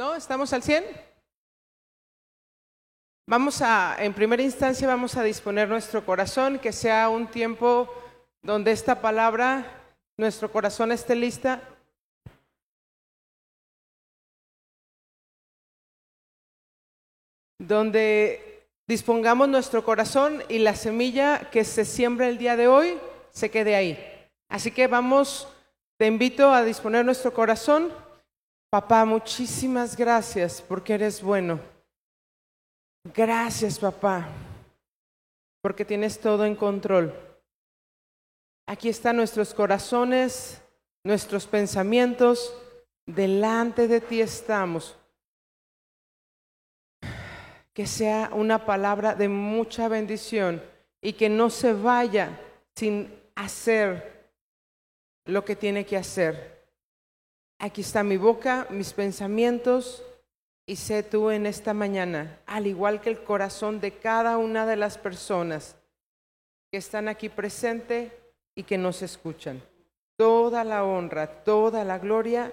¿No? ¿Estamos al 100? Vamos a, en primera instancia, vamos a disponer nuestro corazón, que sea un tiempo donde esta palabra, nuestro corazón esté lista. Donde dispongamos nuestro corazón y la semilla que se siembra el día de hoy se quede ahí. Así que vamos, te invito a disponer nuestro corazón. Papá, muchísimas gracias porque eres bueno. Gracias, papá, porque tienes todo en control. Aquí están nuestros corazones, nuestros pensamientos, delante de ti estamos. Que sea una palabra de mucha bendición y que no se vaya sin hacer lo que tiene que hacer. Aquí está mi boca, mis pensamientos, y sé tú en esta mañana, al igual que el corazón de cada una de las personas que están aquí presente y que nos escuchan. Toda la honra, toda la gloria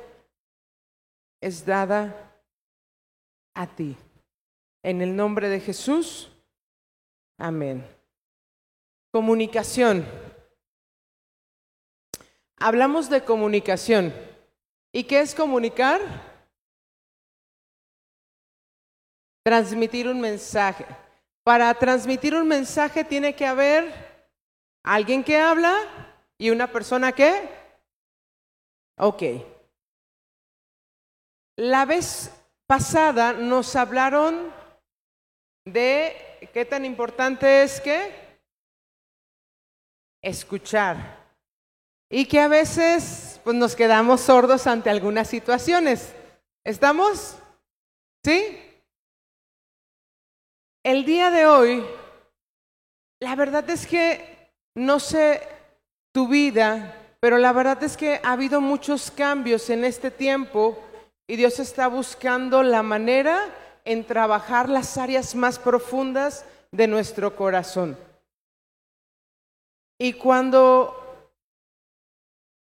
es dada a ti. En el nombre de Jesús, amén. Comunicación. Hablamos de comunicación. ¿Y qué es comunicar? Transmitir un mensaje. Para transmitir un mensaje tiene que haber alguien que habla y una persona que... Ok. La vez pasada nos hablaron de qué tan importante es que escuchar y que a veces pues nos quedamos sordos ante algunas situaciones. ¿Estamos? ¿Sí? El día de hoy, la verdad es que no sé tu vida, pero la verdad es que ha habido muchos cambios en este tiempo y Dios está buscando la manera en trabajar las áreas más profundas de nuestro corazón. Y cuando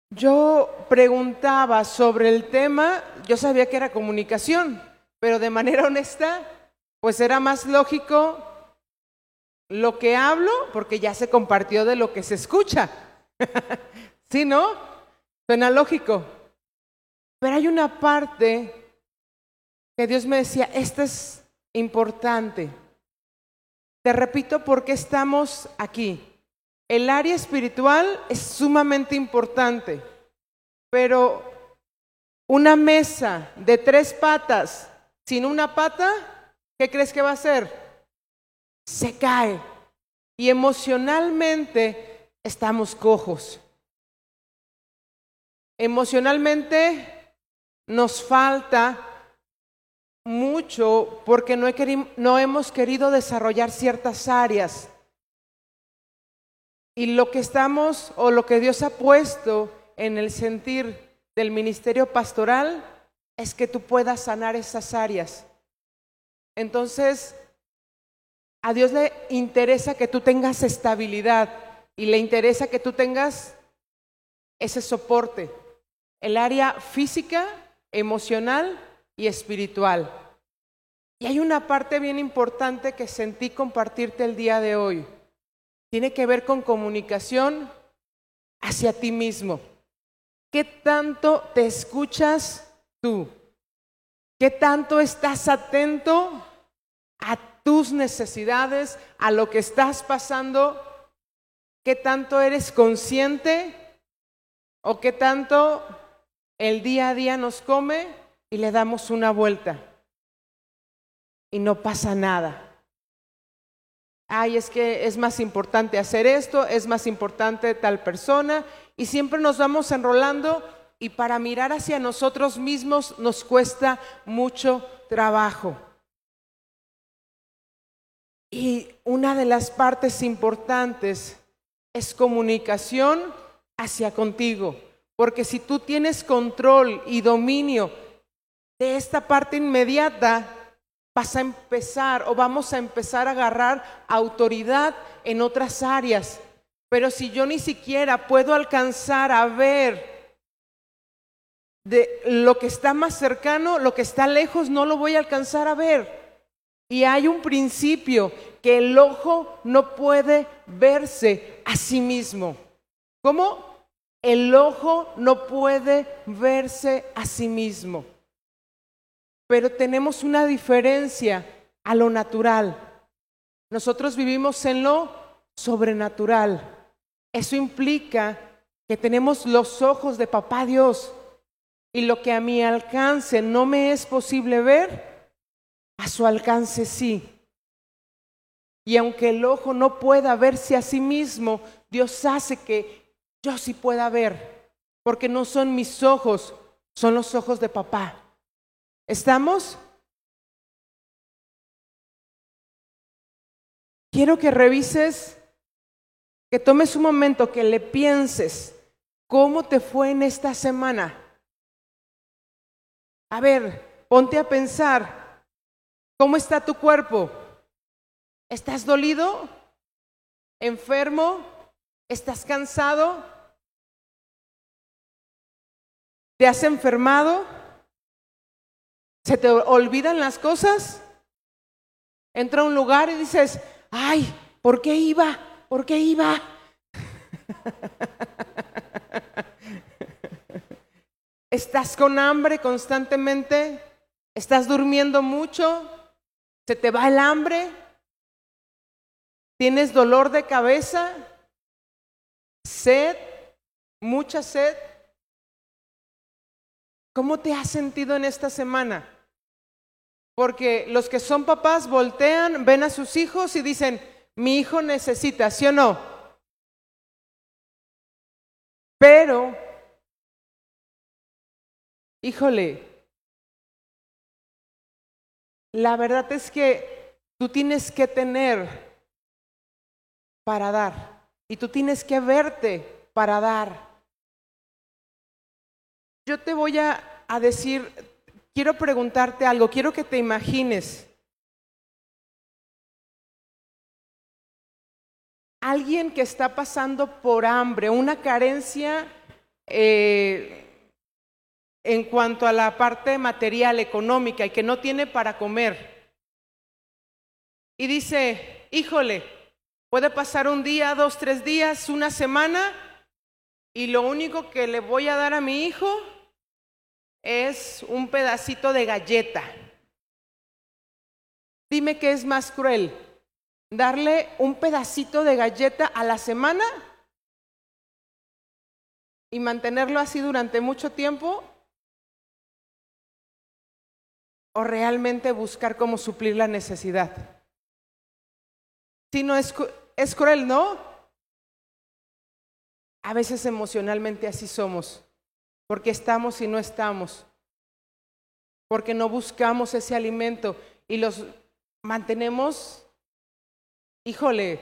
yo preguntaba sobre el tema, yo sabía que era comunicación, pero de manera honesta, pues era más lógico lo que hablo, porque ya se compartió de lo que se escucha. ¿Sí, no? Suena lógico. Pero hay una parte que Dios me decía, esta es importante. Te repito por qué estamos aquí. El área espiritual es sumamente importante, pero una mesa de tres patas sin una pata, ¿qué crees que va a hacer? Se cae. Y emocionalmente estamos cojos. Emocionalmente nos falta mucho porque no, no hemos querido desarrollar ciertas áreas y lo que estamos o lo que Dios ha puesto en el sentir del ministerio pastoral es que tú puedas sanar esas áreas. Entonces, a Dios le interesa que tú tengas estabilidad y le interesa que tú tengas ese soporte, el área física, emocional y espiritual. Y hay una parte bien importante que sentí compartirte el día de hoy tiene que ver con comunicación hacia ti mismo. ¿Qué tanto te escuchas tú? ¿Qué tanto estás atento a tus necesidades, a lo que estás pasando? ¿Qué tanto eres consciente o qué tanto el día a día nos come y le damos una vuelta y no pasa nada? Ay, es que es más importante hacer esto, es más importante tal persona, y siempre nos vamos enrolando y para mirar hacia nosotros mismos nos cuesta mucho trabajo. Y una de las partes importantes es comunicación hacia contigo, porque si tú tienes control y dominio de esta parte inmediata, vas a empezar o vamos a empezar a agarrar autoridad en otras áreas. Pero si yo ni siquiera puedo alcanzar a ver de lo que está más cercano, lo que está lejos, no lo voy a alcanzar a ver. Y hay un principio que el ojo no puede verse a sí mismo. ¿Cómo? El ojo no puede verse a sí mismo. Pero tenemos una diferencia a lo natural. Nosotros vivimos en lo sobrenatural. Eso implica que tenemos los ojos de papá Dios y lo que a mi alcance no me es posible ver, a su alcance sí. Y aunque el ojo no pueda verse a sí mismo, Dios hace que yo sí pueda ver, porque no son mis ojos, son los ojos de papá. ¿Estamos? Quiero que revises, que tomes un momento, que le pienses cómo te fue en esta semana. A ver, ponte a pensar, ¿cómo está tu cuerpo? ¿Estás dolido? ¿Enfermo? ¿Estás cansado? ¿Te has enfermado? ¿Se te olvidan las cosas? Entra a un lugar y dices, ay, ¿por qué iba? ¿Por qué iba? ¿Estás con hambre constantemente? ¿Estás durmiendo mucho? ¿Se te va el hambre? ¿Tienes dolor de cabeza? ¿Sed? ¿Mucha sed? ¿Cómo te has sentido en esta semana? Porque los que son papás voltean, ven a sus hijos y dicen, mi hijo necesita, ¿sí o no? Pero, híjole, la verdad es que tú tienes que tener para dar. Y tú tienes que verte para dar. Yo te voy a, decir, quiero preguntarte algo, quiero que te imagines. Alguien que está pasando por hambre, una carencia eh, en cuanto a la parte material, económica, y que no tiene para comer. Y dice, híjole, Puede pasar un día, dos, tres días, una semana y lo único que le voy a dar a mi hijo es un pedacito de galleta. Dime qué es más cruel, darle un pedacito de galleta a la semana y mantenerlo así durante mucho tiempo o realmente buscar cómo suplir la necesidad. Si no es, es cruel, ¿no? A veces emocionalmente así somos, porque estamos y no estamos, porque no buscamos ese alimento y los mantenemos, híjole,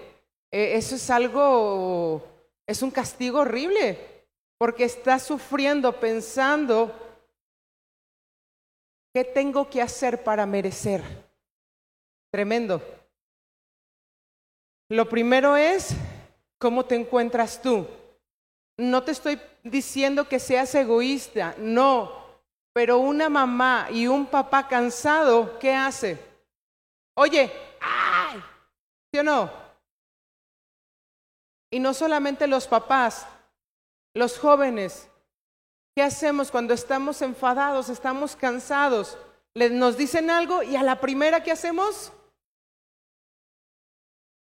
eh, eso es algo, es un castigo horrible, porque estás sufriendo pensando, ¿qué tengo que hacer para merecer? Tremendo. Lo primero es, ¿cómo te encuentras tú? No te estoy diciendo que seas egoísta, no, pero una mamá y un papá cansado, ¿qué hace? Oye, ¡ay! ¿Sí o no? Y no solamente los papás, los jóvenes, ¿qué hacemos cuando estamos enfadados, estamos cansados? nos dicen algo y a la primera ¿qué hacemos?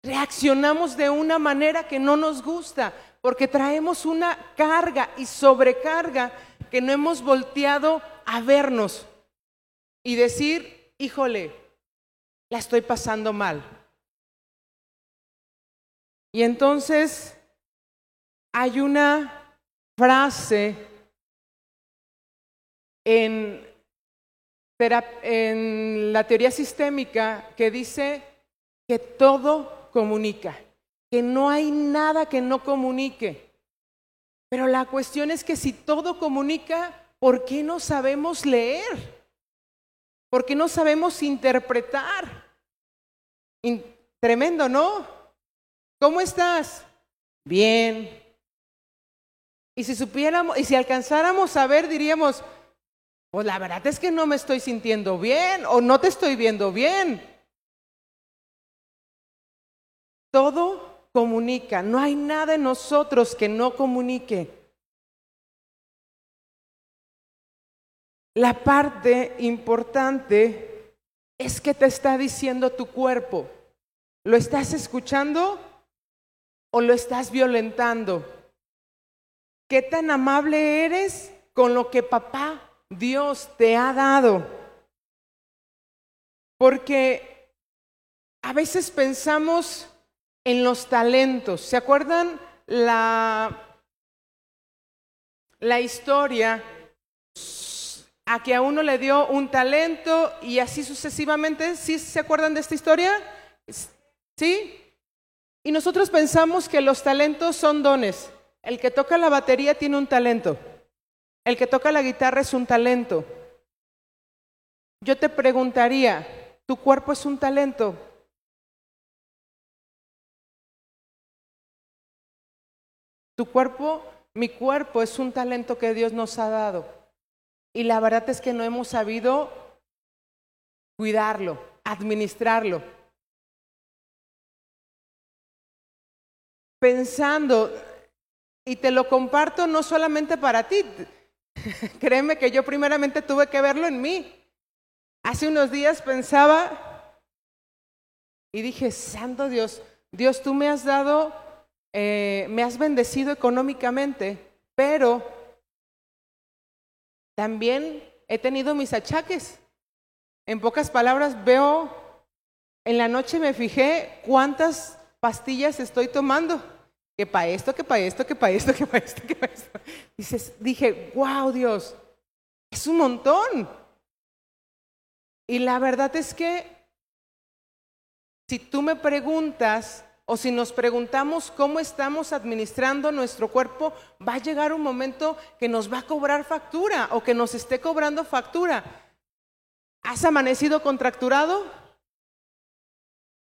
reaccionamos de una manera que no nos gusta, porque traemos una carga y sobrecarga que no hemos volteado a vernos y decir, híjole, la estoy pasando mal. Y entonces hay una frase en, en la teoría sistémica que dice que todo comunica, que no hay nada que no comunique. Pero la cuestión es que si todo comunica, ¿por qué no sabemos leer? ¿Por qué no sabemos interpretar? tremendo, ¿no? ¿Cómo estás? Bien. Y si supiéramos, y si alcanzáramos a ver, diríamos, Pues la verdad es que no me estoy sintiendo bien o no te estoy viendo bien. Todo comunica, no hay nada en nosotros que no comunique. La parte importante es que te está diciendo tu cuerpo. ¿Lo estás escuchando o lo estás violentando? ¿Qué tan amable eres con lo que papá Dios te ha dado? Porque a veces pensamos en los talentos. ¿Se acuerdan la, la historia a que a uno le dio un talento y así sucesivamente. ¿Sí se acuerdan de esta historia? ¿Sí? Y nosotros pensamos que los talentos son dones. El que toca la batería tiene un talento. El que toca la guitarra es un talento. Yo te preguntaría, ¿tu cuerpo es un talento? Tu cuerpo, mi cuerpo es un talento que Dios nos ha dado. Y la verdad es que no hemos sabido cuidarlo, administrarlo. Pensando, y te lo comparto no solamente para ti, créeme que yo primeramente tuve que verlo en mí. Hace unos días pensaba y dije, Santo Dios, Dios, tú me has dado, eh, me has bendecido económicamente, pero también he tenido mis achaques. En pocas palabras, veo, en la noche me fijé cuántas pastillas estoy tomando. Que para esto, que para esto, que para esto, que para esto, que para esto. Dices, dije, wow, Dios, es un montón. Y la verdad es que si tú me preguntas o si nos preguntamos cómo estamos administrando nuestro cuerpo, va a llegar un momento que nos va a cobrar factura o que nos esté cobrando factura. ¿Has amanecido contracturado?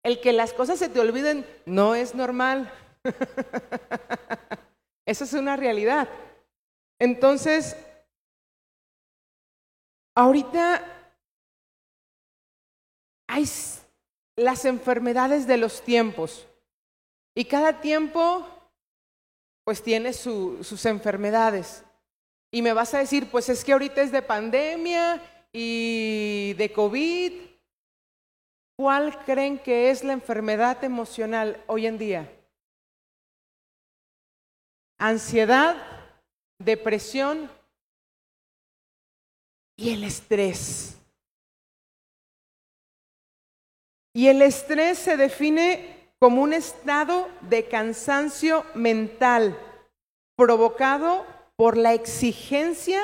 El que las cosas se te olviden no es normal. Eso es una realidad. Entonces, ahorita hay las enfermedades de los tiempos. Y cada tiempo, pues tiene sus enfermedades. Y me vas a decir, pues es que ahorita es de pandemia y de COVID. ¿Cuál creen que es la enfermedad emocional hoy en día? Ansiedad, depresión y el estrés. Y el estrés se define como un estado de cansancio mental provocado por la exigencia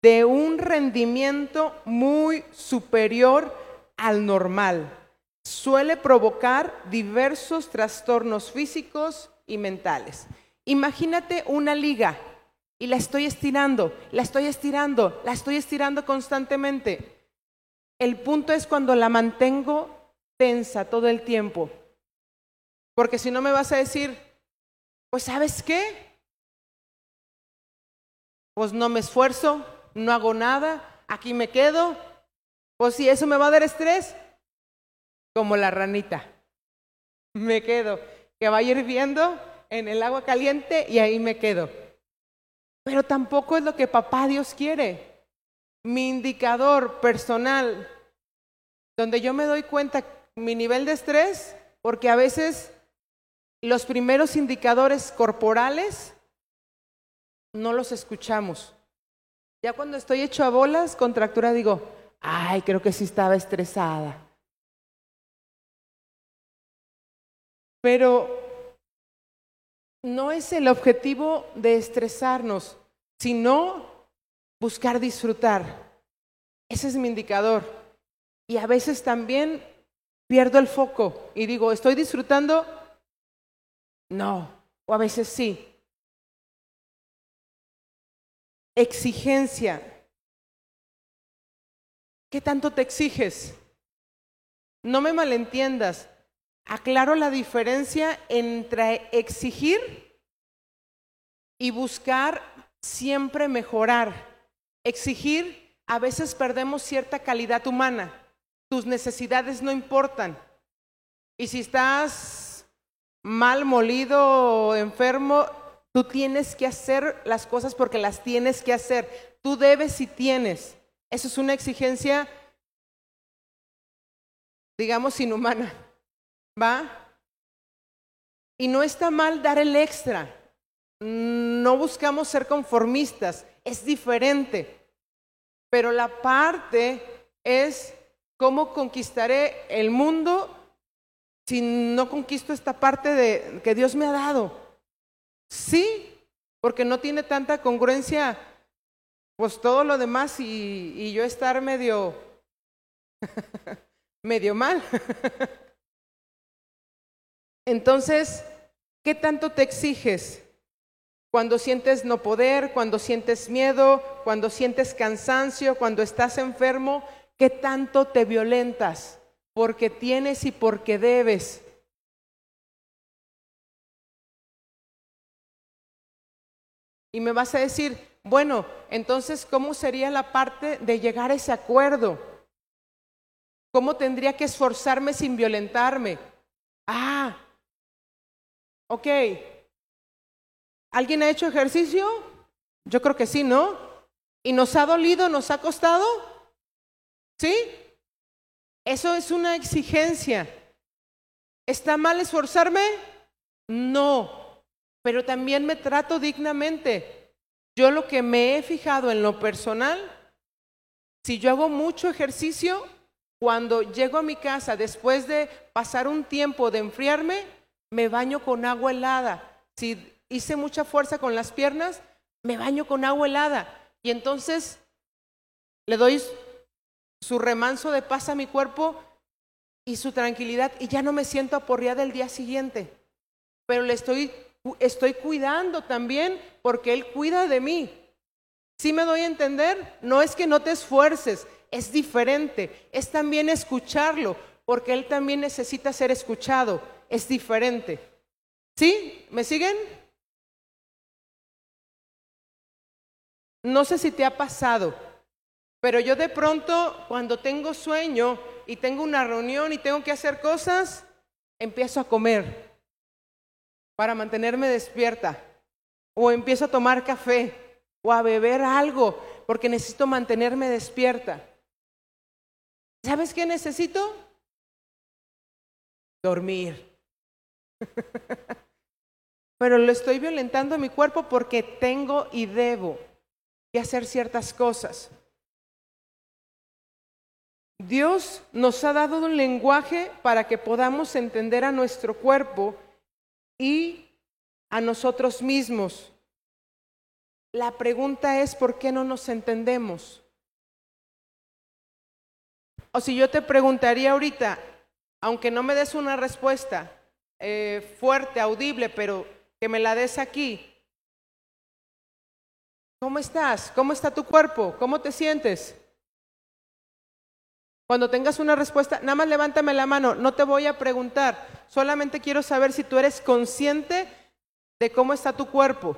de un rendimiento muy superior al normal. Suele provocar diversos trastornos físicos y mentales. Imagínate una liga y la estoy estirando, la estoy estirando, la estoy estirando constantemente. El punto es cuando la mantengo tensa todo el tiempo porque si no me vas a decir, pues sabes qué, pues no me esfuerzo, no hago nada, aquí me quedo, pues si eso me va a dar estrés, como la ranita, me quedo, que va hirviendo en el agua caliente y ahí me quedo. Pero tampoco es lo que papá Dios quiere. Mi indicador personal, donde yo me doy cuenta mi nivel de estrés, porque a veces los primeros indicadores corporales no los escuchamos. Ya cuando estoy hecho a bolas, contractura, digo, ay, creo que sí estaba estresada. Pero no es el objetivo de estresarnos, sino buscar disfrutar. Ese es mi indicador. Y a veces también pierdo el foco y digo, estoy disfrutando no, o a veces sí. Exigencia. ¿Qué tanto te exiges? No me malentiendas. Aclaro la diferencia entre exigir y buscar siempre mejorar. Exigir a veces perdemos cierta calidad humana. Tus necesidades no importan. Y si estás mal molido enfermo, tú tienes que hacer las cosas porque las tienes que hacer. Tú debes y tienes. Eso es una exigencia, digamos, inhumana. ¿Va? Y no está mal dar el extra. No buscamos ser conformistas, es diferente. Pero la parte es cómo conquistaré el mundo si no conquisto esta parte de que Dios me ha dado. Sí, porque no tiene tanta congruencia, pues todo lo demás y, y yo estar medio, medio mal. Entonces, ¿qué tanto te exiges? Cuando sientes no poder, cuando sientes miedo, cuando sientes cansancio, cuando estás enfermo, ¿qué tanto te violentas? Porque tienes y porque debes. Y me vas a decir, bueno, entonces, ¿cómo sería la parte de llegar a ese acuerdo? ¿Cómo tendría que esforzarme sin violentarme? Ah, Ok. ¿Alguien ha hecho ejercicio? Yo creo que sí, ¿no? ¿Y nos ha dolido, nos ha costado? ¿Sí? Eso es una exigencia. ¿Está mal esforzarme? No, pero también me trato dignamente. Yo lo que me he fijado en lo personal, si yo hago mucho ejercicio, cuando llego a mi casa después de pasar un tiempo de enfriarme, me baño con agua helada. Si hice mucha fuerza con las piernas, me baño con agua helada. Y entonces le doy su remanso de paz a mi cuerpo y su tranquilidad y ya no me siento aporreada el día siguiente. Pero le estoy, estoy cuidando también porque Él cuida de mí. Si me doy a entender? No es que no te esfuerces, es diferente. Es también escucharlo porque Él también necesita ser escuchado es diferente. ¿Sí? ¿Me siguen? No sé si te ha pasado, pero yo de pronto cuando tengo sueño y tengo una reunión y tengo que hacer cosas, empiezo a comer para mantenerme despierta. O empiezo a tomar café o a beber algo porque necesito mantenerme despierta. ¿Sabes qué necesito? Dormir. Pero lo estoy violentando a mi cuerpo porque tengo y debo de hacer ciertas cosas. Dios nos ha dado un lenguaje para que podamos entender a nuestro cuerpo y a nosotros mismos. La pregunta es, ¿por qué no nos entendemos? O si yo te preguntaría ahorita, aunque no me des una respuesta, eh, fuerte, audible, pero que me la des aquí. ¿Cómo estás? ¿Cómo está tu cuerpo? ¿Cómo te sientes? Cuando tengas una respuesta, nada más levántame la mano, no te voy a preguntar, solamente quiero saber si tú eres consciente de cómo está tu cuerpo.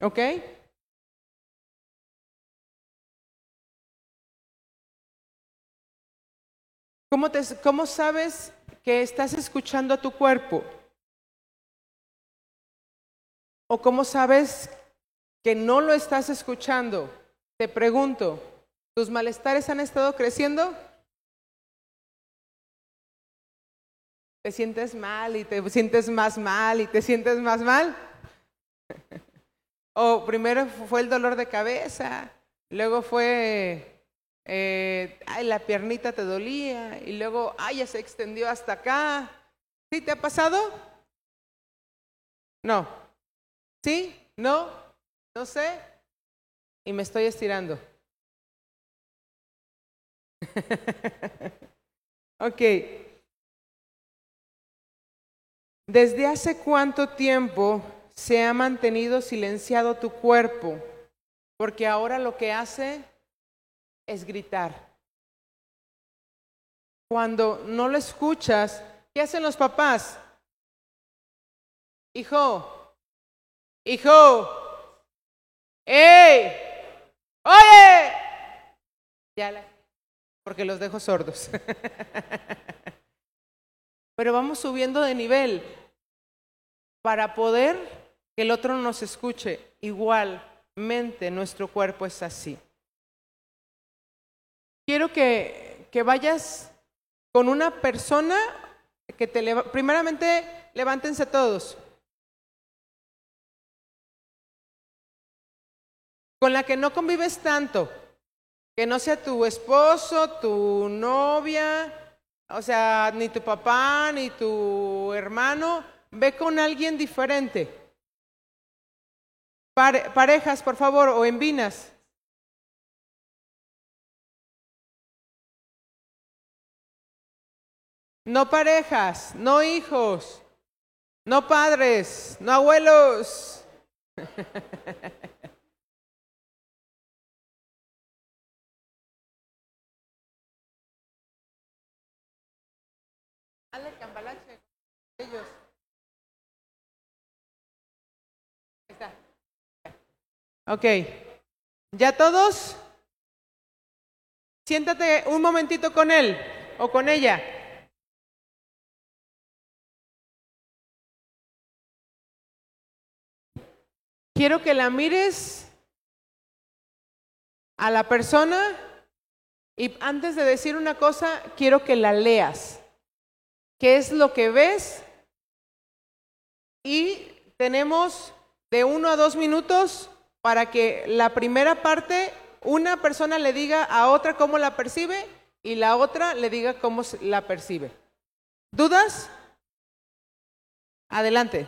¿Ok? ¿Cómo, sabes que estás escuchando a tu cuerpo? ¿O cómo sabes que no lo estás escuchando? Te pregunto, ¿tus malestares han estado creciendo? ¿Te sientes mal y te sientes más mal y te sientes más mal? ¿O primero fue el dolor de cabeza, luego fue eh, ay, la piernita te dolía y luego, ay, ya se extendió hasta acá. ¿Sí te ha pasado? No. ¿Sí? ¿No? No sé. Y me estoy estirando. ok. ¿Desde hace cuánto tiempo se ha mantenido silenciado tu cuerpo? Porque ahora lo que hace es gritar. Cuando no lo escuchas, ¿qué hacen los papás? Hijo, hijo, ¡ey! ¡Oye! Ya la, porque los dejo sordos. Pero vamos subiendo de nivel para poder que el otro nos escuche. Igualmente nuestro cuerpo es así. Quiero que, que vayas con una persona que te primeramente levántense todos. Con la que no convives tanto, que no sea tu esposo, tu novia, o sea, ni tu papá, ni tu hermano, ve con alguien diferente. parejas, por favor, o en vinas. No parejas, no hijos, no padres, no abuelos. ellos. Está. Ok. ¿Ya todos? Siéntate un momentito con él o con ella. Quiero que la mires a la persona y antes de decir una cosa, quiero que la leas. ¿Qué es lo que ves? Y tenemos de uno a dos minutos para que la primera parte, una persona le diga a otra cómo la percibe y la otra le diga cómo la percibe. ¿Dudas? Adelante.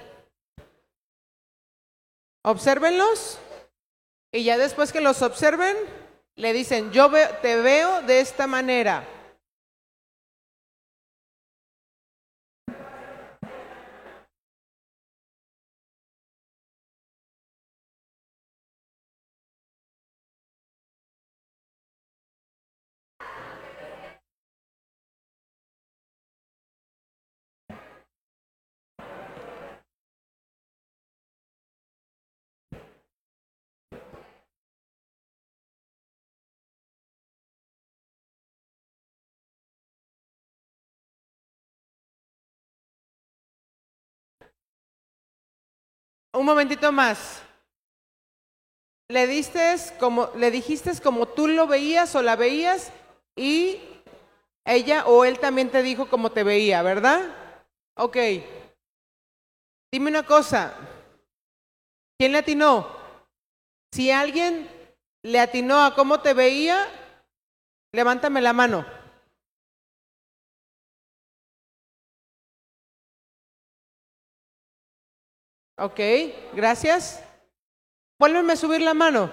Obsérvenlos y ya después que los observen, le dicen, yo te veo de esta manera. Un momentito más. Le diste como, le dijiste como tú lo veías o la veías y ella o él también te dijo como te veía, ¿verdad? Ok. Dime una cosa. ¿Quién le atinó? Si alguien le atinó a cómo te veía, levántame la mano. Ok, gracias. Vuélveme a subir la mano.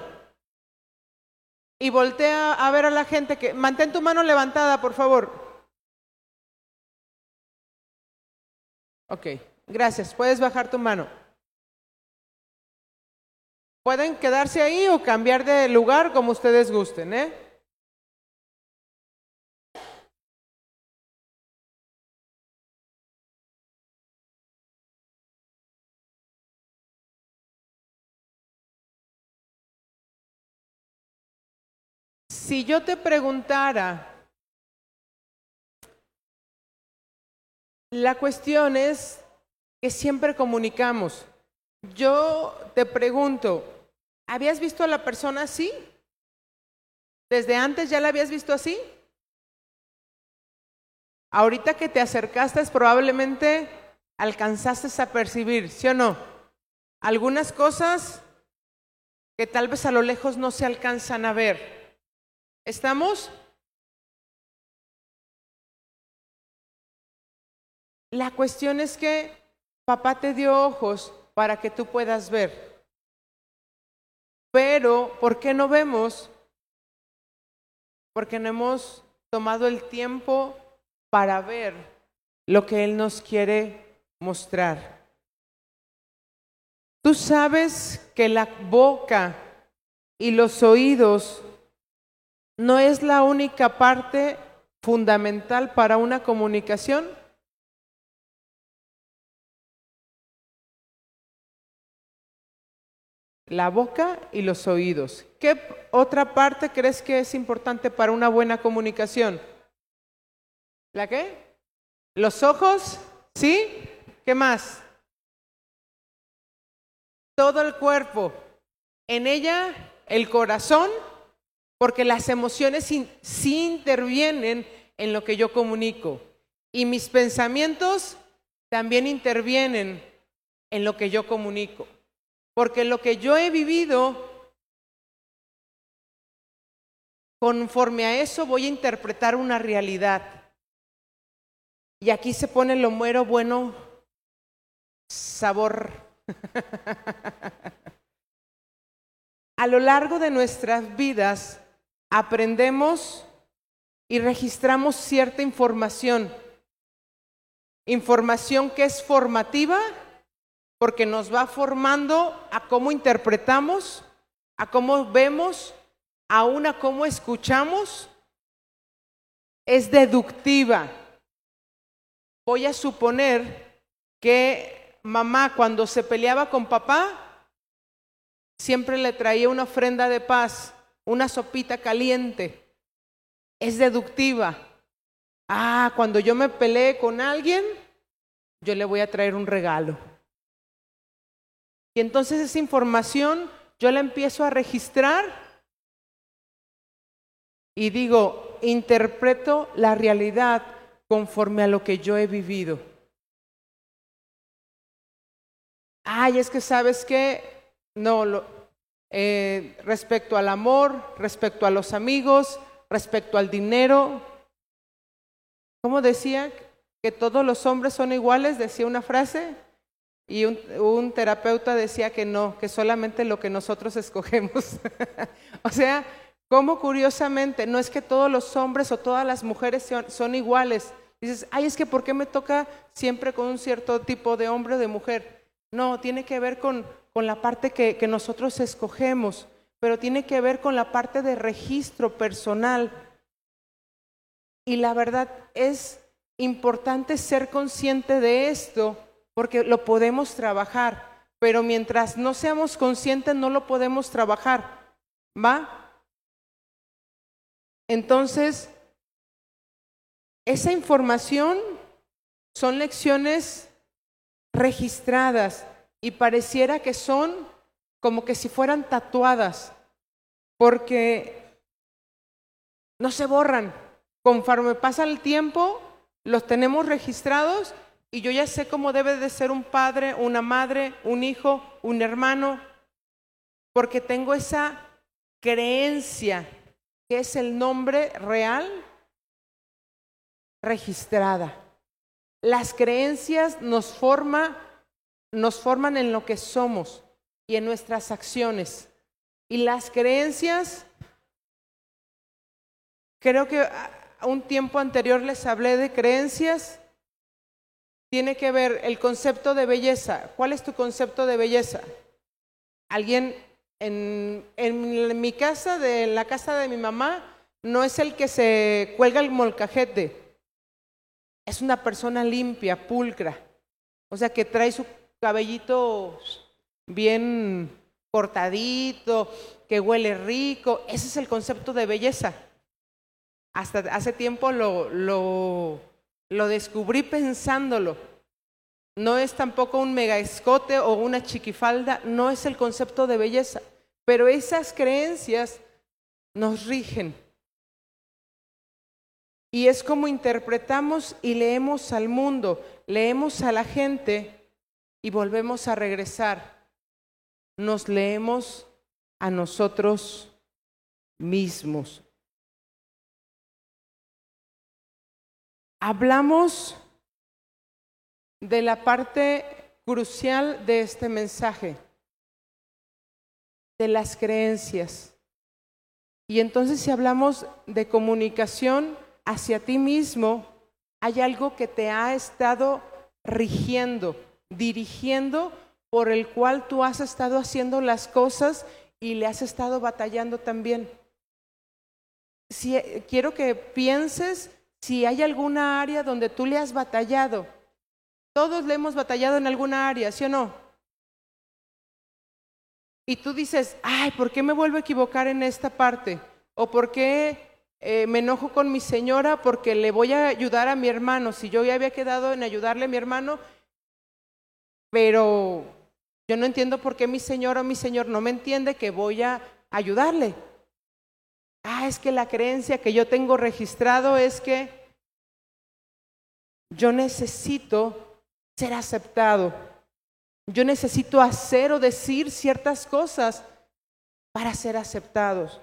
Y voltea a ver a la gente que... Mantén tu mano levantada, por favor. Ok, gracias. Puedes bajar tu mano. Pueden quedarse ahí o cambiar de lugar como ustedes gusten, ¿eh? Si yo te preguntara, la cuestión es que siempre comunicamos. Yo te pregunto, ¿habías visto a la persona así? ¿Desde antes ya la habías visto así? Ahorita que te acercaste probablemente alcanzaste a percibir, ¿sí o no? Algunas cosas que tal vez a lo lejos no se alcanzan a ver. ¿Estamos? La cuestión es que papá te dio ojos para que tú puedas ver. Pero, ¿por qué no vemos? Porque no hemos tomado el tiempo para ver lo que Él nos quiere mostrar. Tú sabes que la boca y los oídos no es la única parte fundamental para una comunicación. la boca y los oídos. ¿Qué otra parte crees que es importante para una buena comunicación? ¿La qué? Los ojos, ¿sí? ¿Qué más? Todo el cuerpo. En ella el corazón, porque las emociones sí intervienen en lo que yo comunico. Y mis pensamientos también intervienen en lo que yo comunico. Porque lo que yo he vivido, conforme a eso voy a interpretar una realidad. Y aquí se pone lo muero bueno, sabor. a lo largo de nuestras vidas aprendemos y registramos cierta información. Información que es formativa porque nos va formando a cómo interpretamos, a cómo vemos, aún a cómo escuchamos. Es deductiva. Voy a suponer que mamá cuando se peleaba con papá, siempre le traía una ofrenda de paz, una sopita caliente. Es deductiva. Ah, cuando yo me peleé con alguien, yo le voy a traer un regalo. Y entonces esa información yo la empiezo a registrar y digo, interpreto la realidad conforme a lo que yo he vivido. Ay, es que sabes que, no, lo, eh, respecto al amor, respecto a los amigos, respecto al dinero, ¿cómo decía? Que todos los hombres son iguales, decía una frase. Y un, terapeuta decía que no, que solamente lo que nosotros escogemos. o sea, como curiosamente, no es que todos los hombres o todas las mujeres son, iguales. Dices, ay, es que ¿por qué me toca siempre con un cierto tipo de hombre o de mujer? No, tiene que ver con, con la parte que, que nosotros escogemos, pero tiene que ver con la parte de registro personal. Y la verdad es importante ser consciente de esto porque lo podemos trabajar, pero mientras no seamos conscientes no lo podemos trabajar. ¿Va? Entonces, esa información son lecciones registradas y pareciera que son como que si fueran tatuadas, porque no se borran. Conforme pasa el tiempo, los tenemos registrados y yo ya sé cómo debe de ser un padre, una madre, un hijo, un hermano, porque tengo esa creencia que es el nombre real registrada. Las creencias nos forma, nos forman en lo que somos y en nuestras acciones. Y las creencias, creo que un tiempo anterior les hablé de creencias tiene que ver el concepto de belleza. ¿Cuál es tu concepto de belleza? Alguien en, en mi casa, de la casa de mi mamá, no es el que se cuelga el molcajete. Es una persona limpia, pulcra. O sea, que trae su cabellito bien cortadito, que huele rico. Ese es el concepto de belleza. Hasta hace tiempo lo, lo descubrí pensándolo. No es tampoco un mega escote o una chiquifalda, no es el concepto de belleza, pero esas creencias nos rigen. Y es como interpretamos y leemos al mundo, leemos a la gente y volvemos a regresar. Nos leemos a nosotros mismos. hablamos de la parte crucial de este mensaje, de las creencias. Y entonces si hablamos de comunicación hacia ti mismo, hay algo que te ha estado rigiendo, dirigiendo, por el cual tú has estado haciendo las cosas y le has estado batallando también. Si, quiero que pienses si hay alguna área donde tú le has batallado. Todos le hemos batallado en alguna área, ¿sí o no? y tú dices, ay, ¿por qué me vuelvo a equivocar en esta parte? ¿O por qué eh, me enojo con mi señora porque le voy a ayudar a mi hermano? Si yo ya había quedado en ayudarle a mi hermano, pero yo no entiendo por qué mi señora o mi señor no me entiende que voy a ayudarle. Ah, es que la creencia que yo tengo registrado es que yo necesito ser aceptado. Yo necesito hacer o decir ciertas cosas para ser aceptados.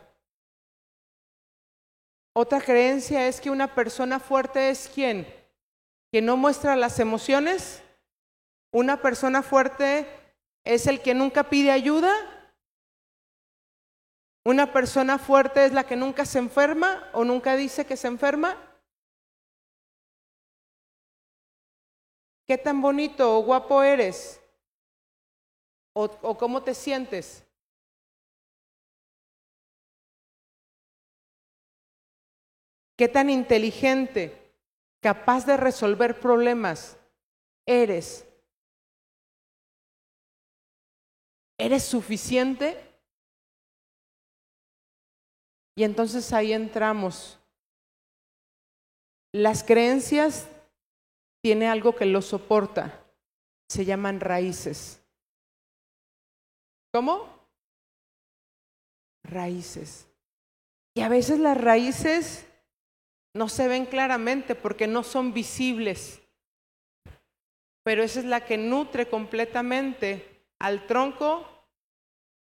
Otra creencia es que una persona fuerte es quien, que no muestra las emociones. Una persona fuerte es el que nunca pide ayuda. Una persona fuerte es la que nunca se enferma o nunca dice que se enferma. ¿Qué tan bonito o guapo eres? ¿O, cómo te sientes? ¿Qué tan inteligente, capaz de resolver problemas eres? ¿Eres suficiente? Y entonces ahí entramos. Las creencias tiene algo que lo soporta. Se llaman raíces. ¿Cómo? Raíces. Y a veces las raíces no se ven claramente porque no son visibles. Pero esa es la que nutre completamente al tronco,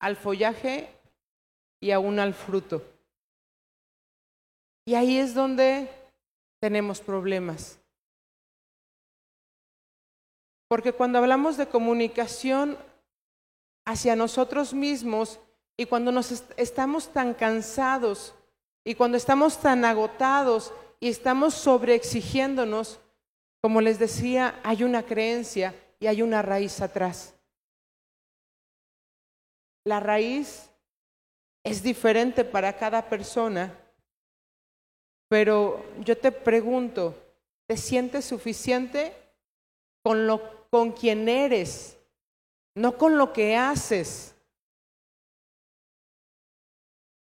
al follaje y aún al fruto. Y ahí es donde tenemos problemas. Porque cuando hablamos de comunicación hacia nosotros mismos y cuando nos estamos tan cansados y cuando estamos tan agotados y estamos sobreexigiéndonos, como les decía, hay una creencia y hay una raíz atrás. La raíz es diferente para cada persona pero yo te pregunto, ¿te sientes suficiente con, lo, con quien eres, no con lo que haces?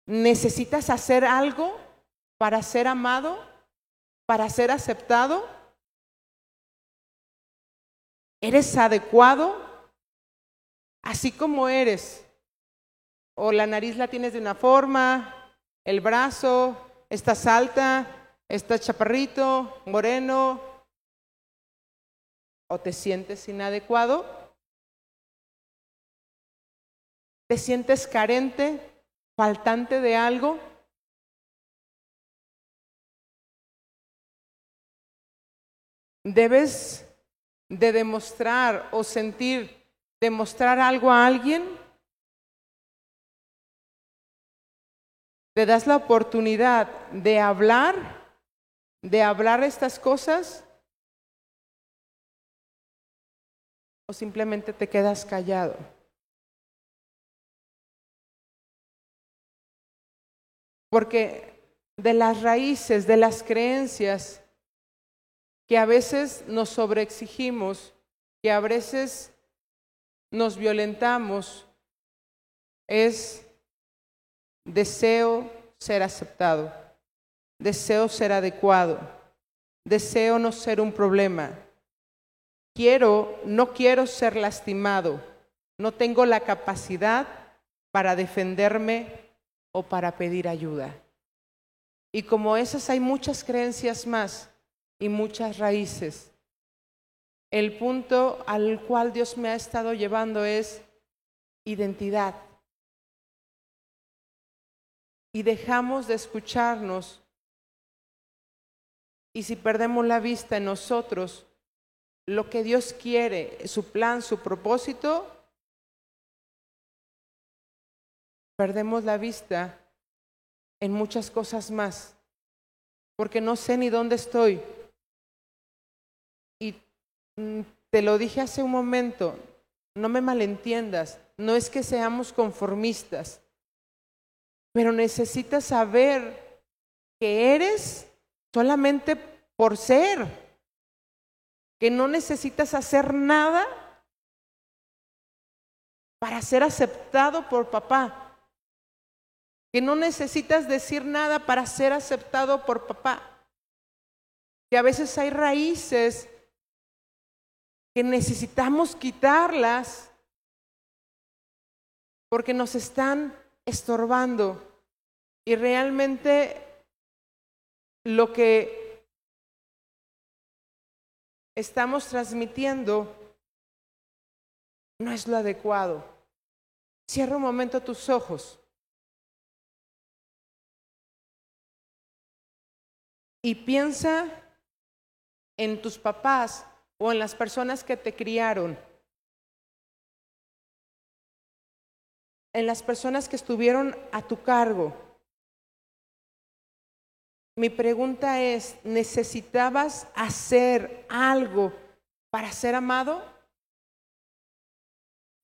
¿Necesitas hacer algo para ser amado, para ser aceptado? ¿Eres adecuado así como eres? ¿O la nariz la tienes de una forma, el brazo, estás alta, estás chaparrito, moreno, o te sientes inadecuado, te sientes carente, faltante de algo. Debes de demostrar o sentir, demostrar algo a alguien te das la oportunidad de hablar, de hablar estas cosas, o simplemente te quedas callado. Porque de las raíces, de las creencias que a veces nos sobreexigimos, que a veces nos violentamos, es Deseo ser aceptado. Deseo ser adecuado. Deseo no ser un problema. Quiero, no quiero ser lastimado. No tengo la capacidad para defenderme o para pedir ayuda. Y como esas hay muchas creencias más y muchas raíces. El punto al cual Dios me ha estado llevando es identidad y dejamos de escucharnos y si perdemos la vista en nosotros, lo que Dios quiere, su plan, su propósito, perdemos la vista en muchas cosas más, porque no sé ni dónde estoy. Y mm, te lo dije hace un momento, no me malentiendas, no es que seamos conformistas, pero necesitas saber que eres solamente por ser, que no necesitas hacer nada para ser aceptado por papá. Que no necesitas decir nada para ser aceptado por papá. Que a veces hay raíces que necesitamos quitarlas porque nos están estorbando. Y realmente lo que estamos transmitiendo no es lo adecuado. Cierra un momento tus ojos. Y piensa en tus papás o en las personas que te criaron, en las personas que estuvieron a tu cargo. Mi pregunta es, ¿necesitabas hacer algo para ser amado?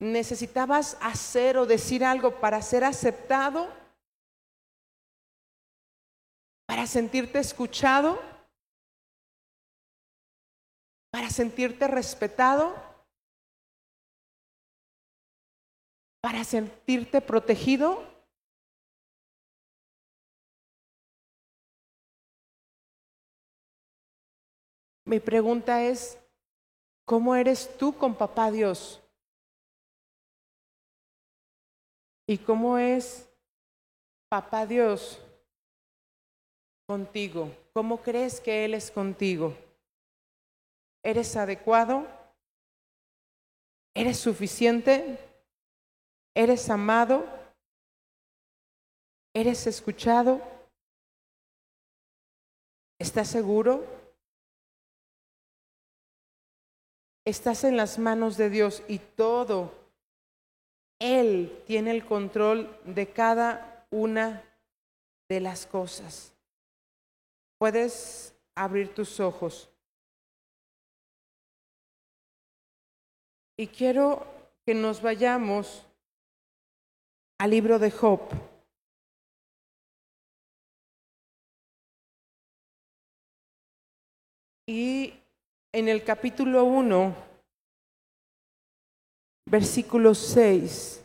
¿Necesitabas hacer o decir algo para ser aceptado? ¿Para sentirte escuchado? ¿Para sentirte respetado? ¿Para sentirte protegido? Mi pregunta es, ¿cómo eres tú con papá Dios? ¿Y cómo es papá Dios contigo? ¿Cómo crees que Él es contigo? ¿Eres adecuado? ¿Eres suficiente? ¿Eres amado? ¿Eres escuchado? ¿Estás seguro? Estás en las manos de Dios y todo, Él tiene el control de cada una de las cosas. Puedes abrir tus ojos. Y quiero que nos vayamos al libro de Job. Y en el capítulo 1, versículo 6,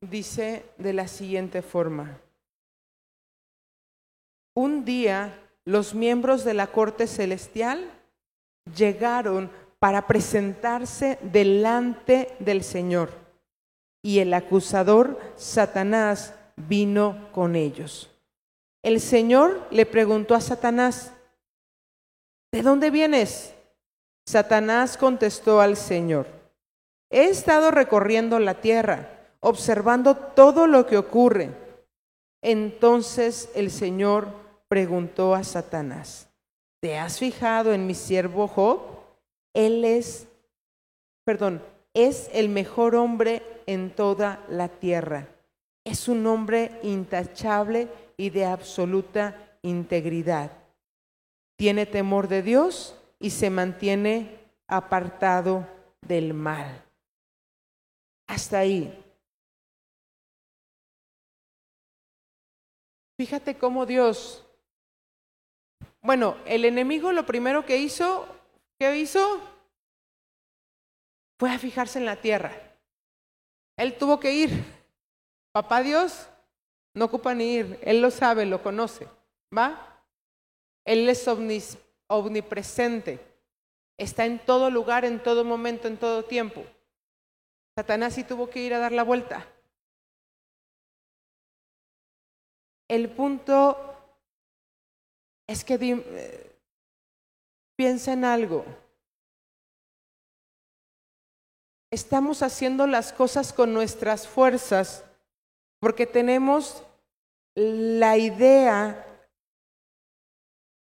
dice de la siguiente forma. Un día los miembros de la corte celestial llegaron para presentarse delante del Señor. Y el acusador, Satanás, vino con ellos. El Señor le preguntó a Satanás, ¿de dónde vienes? Satanás contestó al Señor, he estado recorriendo la tierra, observando todo lo que ocurre. Entonces el Señor preguntó a Satanás, ¿te has fijado en mi siervo Job? Él es, perdón, es el mejor hombre en toda la tierra. Es un hombre intachable y de absoluta integridad. Tiene temor de Dios y se mantiene apartado del mal. Hasta ahí. Fíjate cómo Dios, bueno, el enemigo lo primero que hizo ¿Qué hizo? Fue a fijarse en la tierra. Él tuvo que ir. Papá Dios no ocupa ni ir. Él lo sabe, lo conoce. ¿Va? Él es omnipresente. Está en todo lugar, en todo momento, en todo tiempo. Satanás sí tuvo que ir a dar la vuelta. El punto es que eh, Piensa en algo. Estamos haciendo las cosas con nuestras fuerzas porque tenemos la idea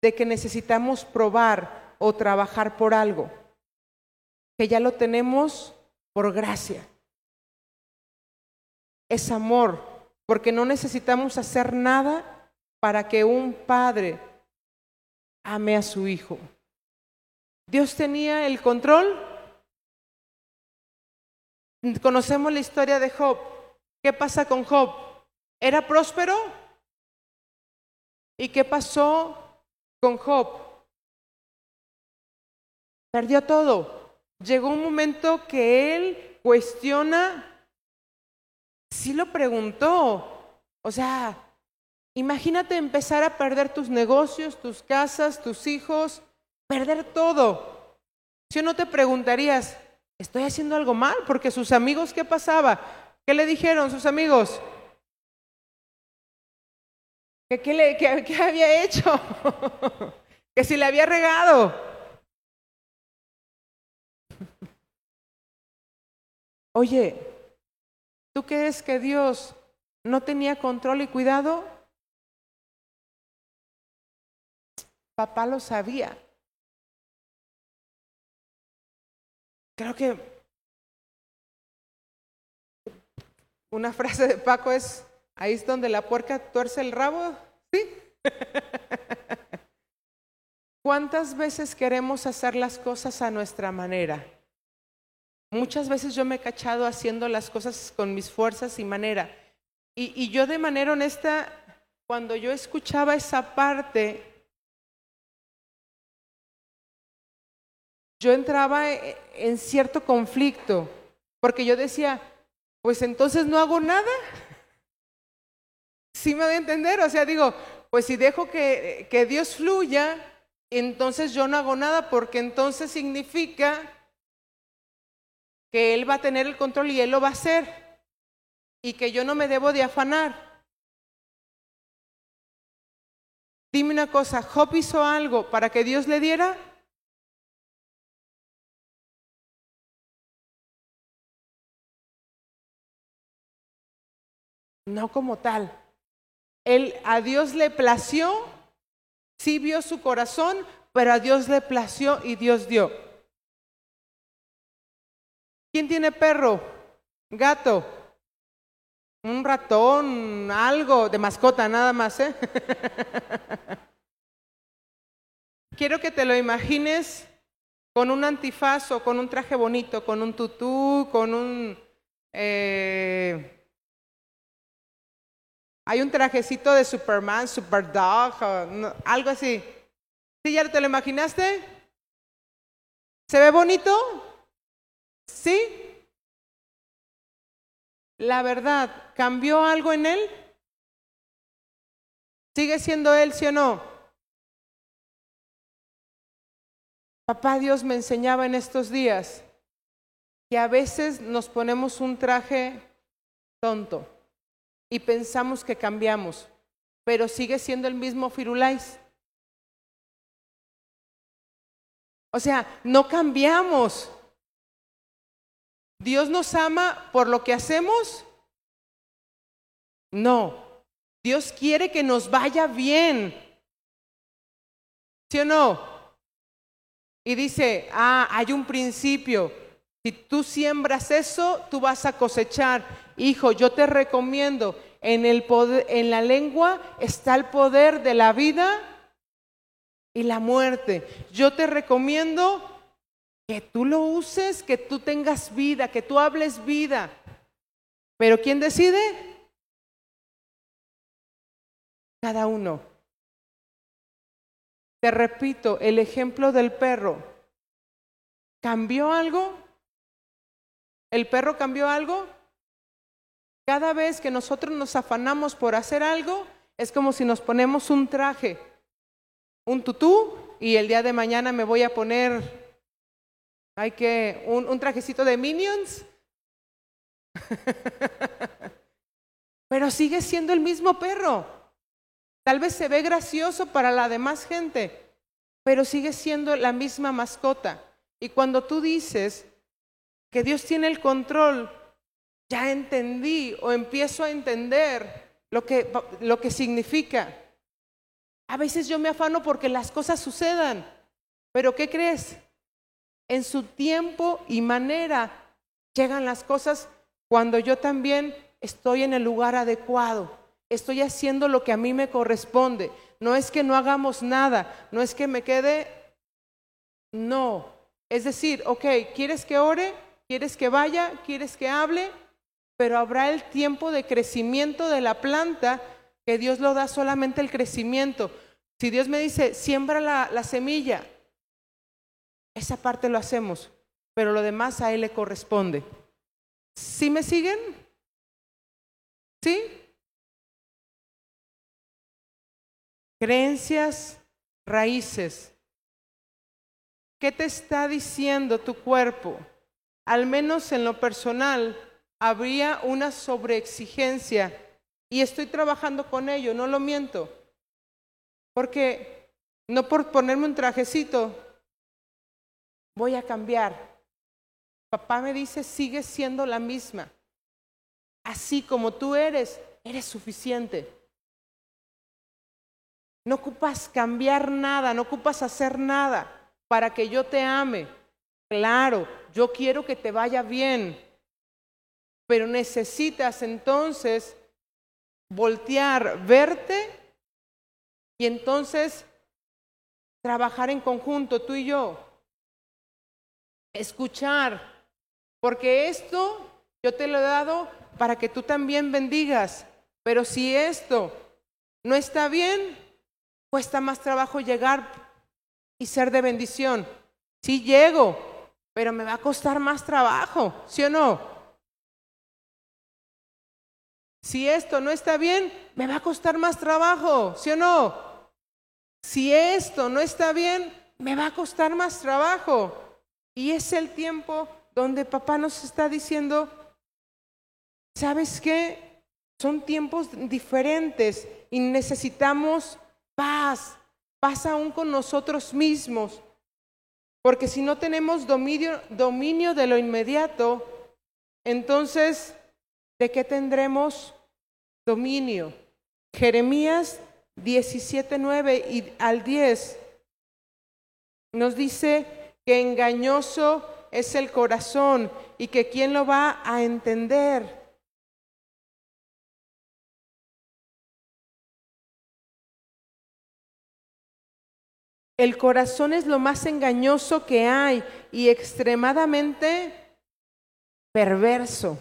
de que necesitamos probar o trabajar por algo, que ya lo tenemos por gracia. Es amor, porque no necesitamos hacer nada para que un padre ame a su hijo. Dios tenía el control. Conocemos la historia de Job. ¿Qué pasa con Job? ¿Era próspero? ¿Y qué pasó con Job? Perdió todo. Llegó un momento que él cuestiona, sí lo preguntó. O sea, imagínate empezar a perder tus negocios, tus casas, tus hijos, perder todo. Si no te preguntarías, ¿estoy haciendo algo mal? Porque sus amigos, ¿qué pasaba? ¿Qué le dijeron sus amigos? ¿Qué, le, qué había hecho? que si le había regado. Oye, ¿tú crees que Dios no tenía control y cuidado? Papá lo sabía. Creo que una frase de Paco es, ahí es donde la puerca tuerce el rabo, ¿sí? ¿Cuántas veces queremos hacer las cosas a nuestra manera? Muchas veces yo me he cachado haciendo las cosas con mis fuerzas y manera. Y, yo de manera honesta, cuando yo escuchaba esa parte, yo entraba e, en cierto conflicto, porque yo decía, pues entonces no hago nada. ¿Sí me voy a entender? O sea, digo, pues si dejo que, que Dios fluya, entonces yo no hago nada, porque entonces significa que Él va a tener el control y Él lo va a hacer y que yo no me debo de afanar. Dime una cosa, Job hizo algo para que Dios le diera. No como tal. Él a Dios le plació, sí vio su corazón, pero a Dios le plació y Dios dio. ¿Quién tiene perro? Gato. Un ratón, algo de mascota, nada más, ¿eh? Quiero que te lo imagines con un antifaz o con un traje bonito, con un tutú, con un... Eh, hay un trajecito de Superman, Superdog, algo así. ¿Sí ya te lo imaginaste? ¿Se ve bonito? ¿Sí? La verdad, ¿cambió algo en él? ¿Sigue siendo él, sí o no? Papá Dios me enseñaba en estos días que a veces nos ponemos un traje tonto y pensamos que cambiamos, pero sigue siendo el mismo Firulais. O sea, no cambiamos. ¿Dios nos ama por lo que hacemos? No. Dios quiere que nos vaya bien. ¿Sí o no? Y dice, ah, hay un principio. Si tú siembras eso, tú vas a cosechar. Hijo, yo te recomiendo, en, el en la lengua está el poder de la vida y la muerte. Yo te recomiendo que tú lo uses, que tú tengas vida, que tú hables vida. Pero ¿quién decide? Cada uno. Te repito, el ejemplo del perro. ¿Cambió algo? ¿El perro cambió algo? Cada vez que nosotros nos afanamos por hacer algo, es como si nos ponemos un traje, un tutú, y el día de mañana me voy a poner hay que, un, trajecito de minions. Pero sigue siendo el mismo perro. Tal vez se ve gracioso para la demás gente, pero sigue siendo la misma mascota. Y cuando tú dices que Dios tiene el control, ya entendí o empiezo a entender lo que, lo que significa. A veces yo me afano porque las cosas sucedan, pero ¿qué crees? en su tiempo y manera llegan las cosas cuando yo también estoy en el lugar adecuado. Estoy haciendo lo que a mí me corresponde. No es que no hagamos nada, no es que me quede, no. Es decir, ok, ¿quieres que ore? ¿Quieres que vaya? ¿Quieres que hable? Pero habrá el tiempo de crecimiento de la planta que Dios lo da solamente el crecimiento. Si Dios me dice, siembra la, la semilla, esa parte lo hacemos, pero lo demás a Él le corresponde. ¿Sí me siguen? ¿Sí? Creencias, raíces. ¿Qué te está diciendo tu cuerpo? Al menos en lo personal, habría una sobreexigencia y estoy trabajando con ello, no lo miento. Porque no por ponerme un trajecito voy a cambiar. Papá me dice, sigue siendo la misma. Así como tú eres, eres suficiente. No ocupas cambiar nada, no ocupas hacer nada para que yo te ame. Claro, yo quiero que te vaya bien, pero necesitas entonces voltear, verte y entonces trabajar en conjunto, tú y yo. Escuchar, porque esto yo te lo he dado para que tú también bendigas, pero si esto no está bien, cuesta más trabajo llegar y ser de bendición. Sí llego, pero me va a costar más trabajo, ¿sí o no? Si esto no está bien, me va a costar más trabajo, ¿sí o no? Si esto no está bien, me va a costar más trabajo. Y es el tiempo donde papá nos está diciendo, ¿sabes qué? Son tiempos diferentes y necesitamos paz, paz aún con nosotros mismos. Porque si no tenemos dominio, dominio de lo inmediato, entonces, ¿de qué tendremos dominio? Jeremías 17, 9 y al 10 nos dice que engañoso es el corazón y que quién lo va a entender. El corazón es lo más engañoso que hay y extremadamente perverso.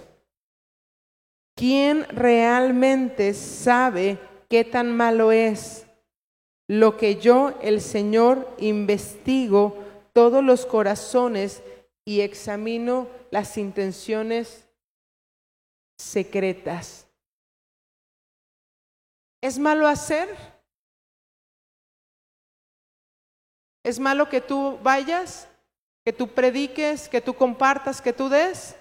¿Quién realmente sabe qué tan malo es? Lo que yo, el Señor, investigo todos los corazones y examino las intenciones secretas. ¿Es malo hacer? ¿Es malo que tú vayas, que tú prediques, que tú compartas, que tú des?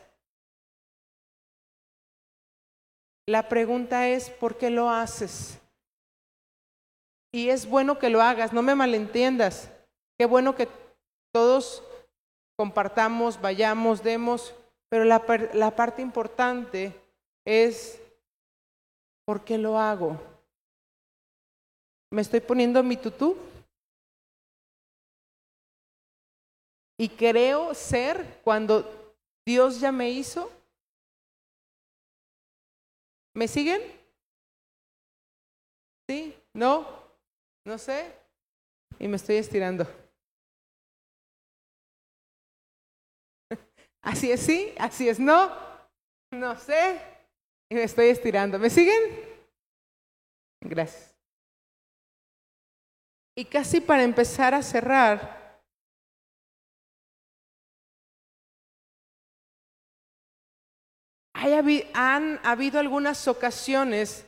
La pregunta es, ¿por qué lo haces? Y es bueno que lo hagas, no me malentiendas. Qué bueno que todos compartamos, vayamos, demos, pero la, la parte importante es, ¿por qué lo hago? ¿Me estoy poniendo mi tutú? y creo ser cuando Dios ya me hizo. ¿Me siguen? ¿Sí? ¿No? ¿No sé? Y me estoy estirando. Así es sí, así es no. No sé. Y me estoy estirando. ¿Me siguen? Gracias. Y casi para empezar a cerrar, han habido algunas ocasiones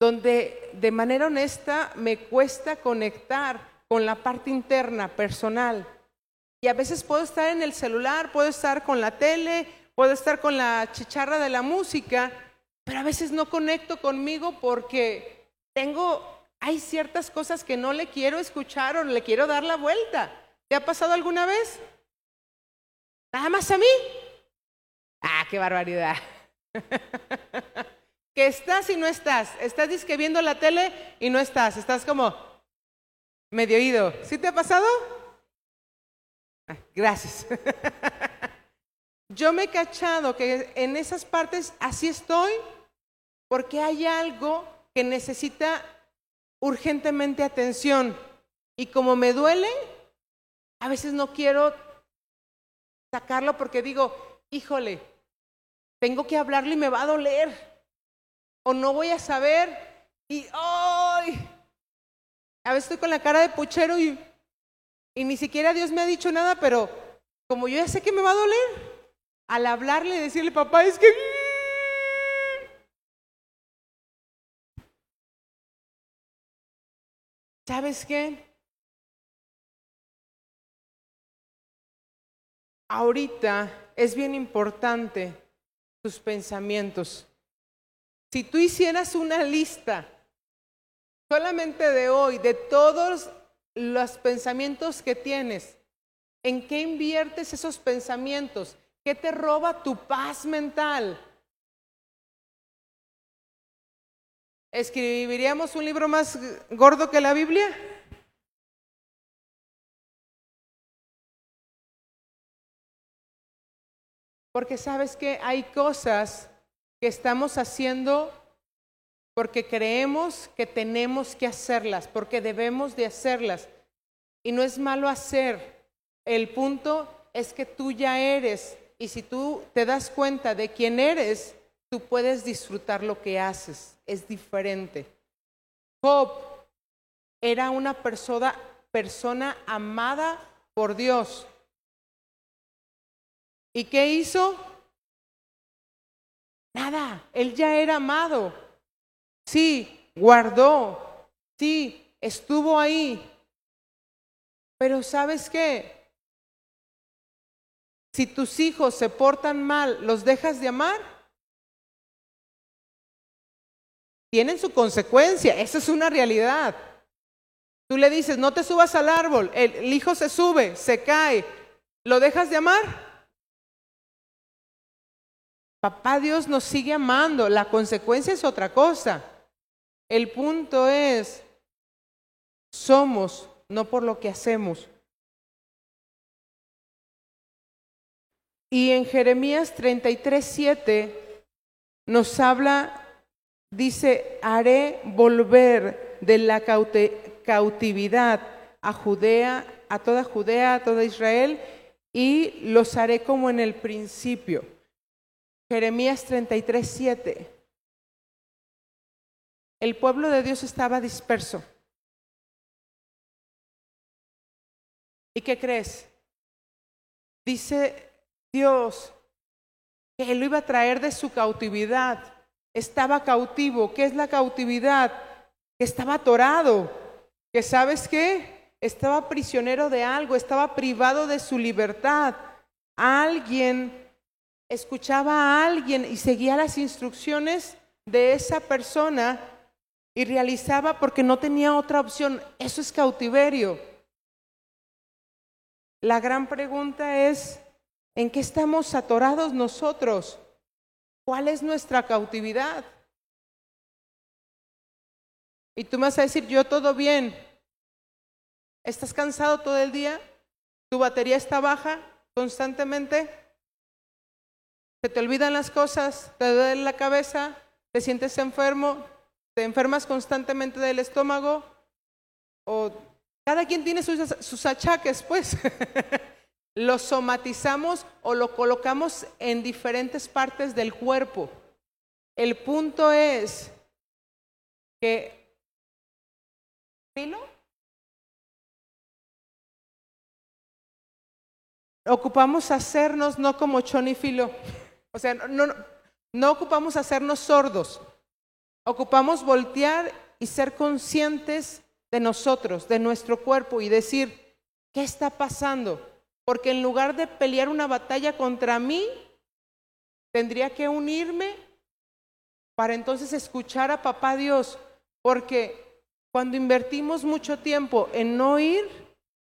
donde de manera honesta me cuesta conectar con la parte interna, personal. Y a veces puedo estar en el celular, puedo estar con la tele, puedo estar con la chicharra de la música, pero a veces no conecto conmigo porque tengo, hay ciertas cosas que no le quiero escuchar o le quiero dar la vuelta. ¿Te ha pasado alguna vez? Nada más a mí. Ah, qué barbaridad. que estás y no estás. Estás disque viendo la tele y no estás. Estás como medio oído. ¿Sí te ha pasado? Ah, gracias. Yo me he cachado que en esas partes así estoy porque hay algo que necesita urgentemente atención. Y como me duele, a veces no quiero sacarlo porque digo, híjole, tengo que hablarle y me va a doler. O no voy a saber. Y ¡ay! A veces estoy con la cara de puchero y, y ni siquiera Dios me ha dicho nada, pero como yo ya sé que me va a doler, al hablarle y decirle, papá, es que... ¿Sabes qué? Ahorita es bien importante tus pensamientos. Si tú hicieras una lista solamente de hoy, de todos los pensamientos que tienes, ¿en qué inviertes esos pensamientos? ¿Qué te roba tu paz mental? ¿Escribiríamos un libro más gordo que la Biblia? Porque sabes que hay cosas que estamos haciendo porque creemos que tenemos que hacerlas, porque debemos de hacerlas. Y no es malo hacer. El punto es que tú ya eres. Y si tú te das cuenta de quién eres, tú puedes disfrutar lo que haces. Es diferente. Job era una persona, persona amada por Dios. ¿Y qué hizo? Nada, él ya era amado. Sí, guardó. Sí, estuvo ahí. Pero ¿sabes qué? Si tus hijos se portan mal, ¿los dejas de amar? Tienen su consecuencia, esa es una realidad. Tú le dices, no te subas al árbol, el, hijo se sube, se cae, ¿lo dejas de amar? Papá Dios nos sigue amando, la consecuencia es otra cosa. El punto es, somos, no por lo que hacemos. Y en Jeremías 33, 7 nos habla, dice, haré volver de la cautividad a Judea, a toda Judea, a toda Israel, y los haré como en el principio. Jeremías 33, 7. El pueblo de Dios estaba disperso. ¿Y qué crees? Dice Dios que Él lo iba a traer de su cautividad. Estaba cautivo. ¿Qué es la cautividad? Que estaba atorado. Que sabes qué? Estaba prisionero de algo, estaba privado de su libertad. Alguien escuchaba a alguien y seguía las instrucciones de esa persona y realizaba porque no tenía otra opción. Eso es cautiverio. La gran pregunta es, ¿en qué estamos atorados nosotros? ¿Cuál es nuestra cautividad? Y tú me vas a decir, yo todo bien. ¿Estás cansado todo el día? ¿Tu batería está baja constantemente? Se te olvidan las cosas, te duele la cabeza, te sientes enfermo, te enfermas constantemente del estómago, o cada quien tiene sus, sus achaques, pues. lo somatizamos o lo colocamos en diferentes partes del cuerpo. El punto es que filo ocupamos hacernos no como Chon Filo. O sea, no, no ocupamos hacernos sordos, ocupamos voltear y ser conscientes de nosotros, de nuestro cuerpo y decir, ¿qué está pasando? Porque en lugar de pelear una batalla contra mí, tendría que unirme para entonces escuchar a papá Dios, porque cuando invertimos mucho tiempo en no ir,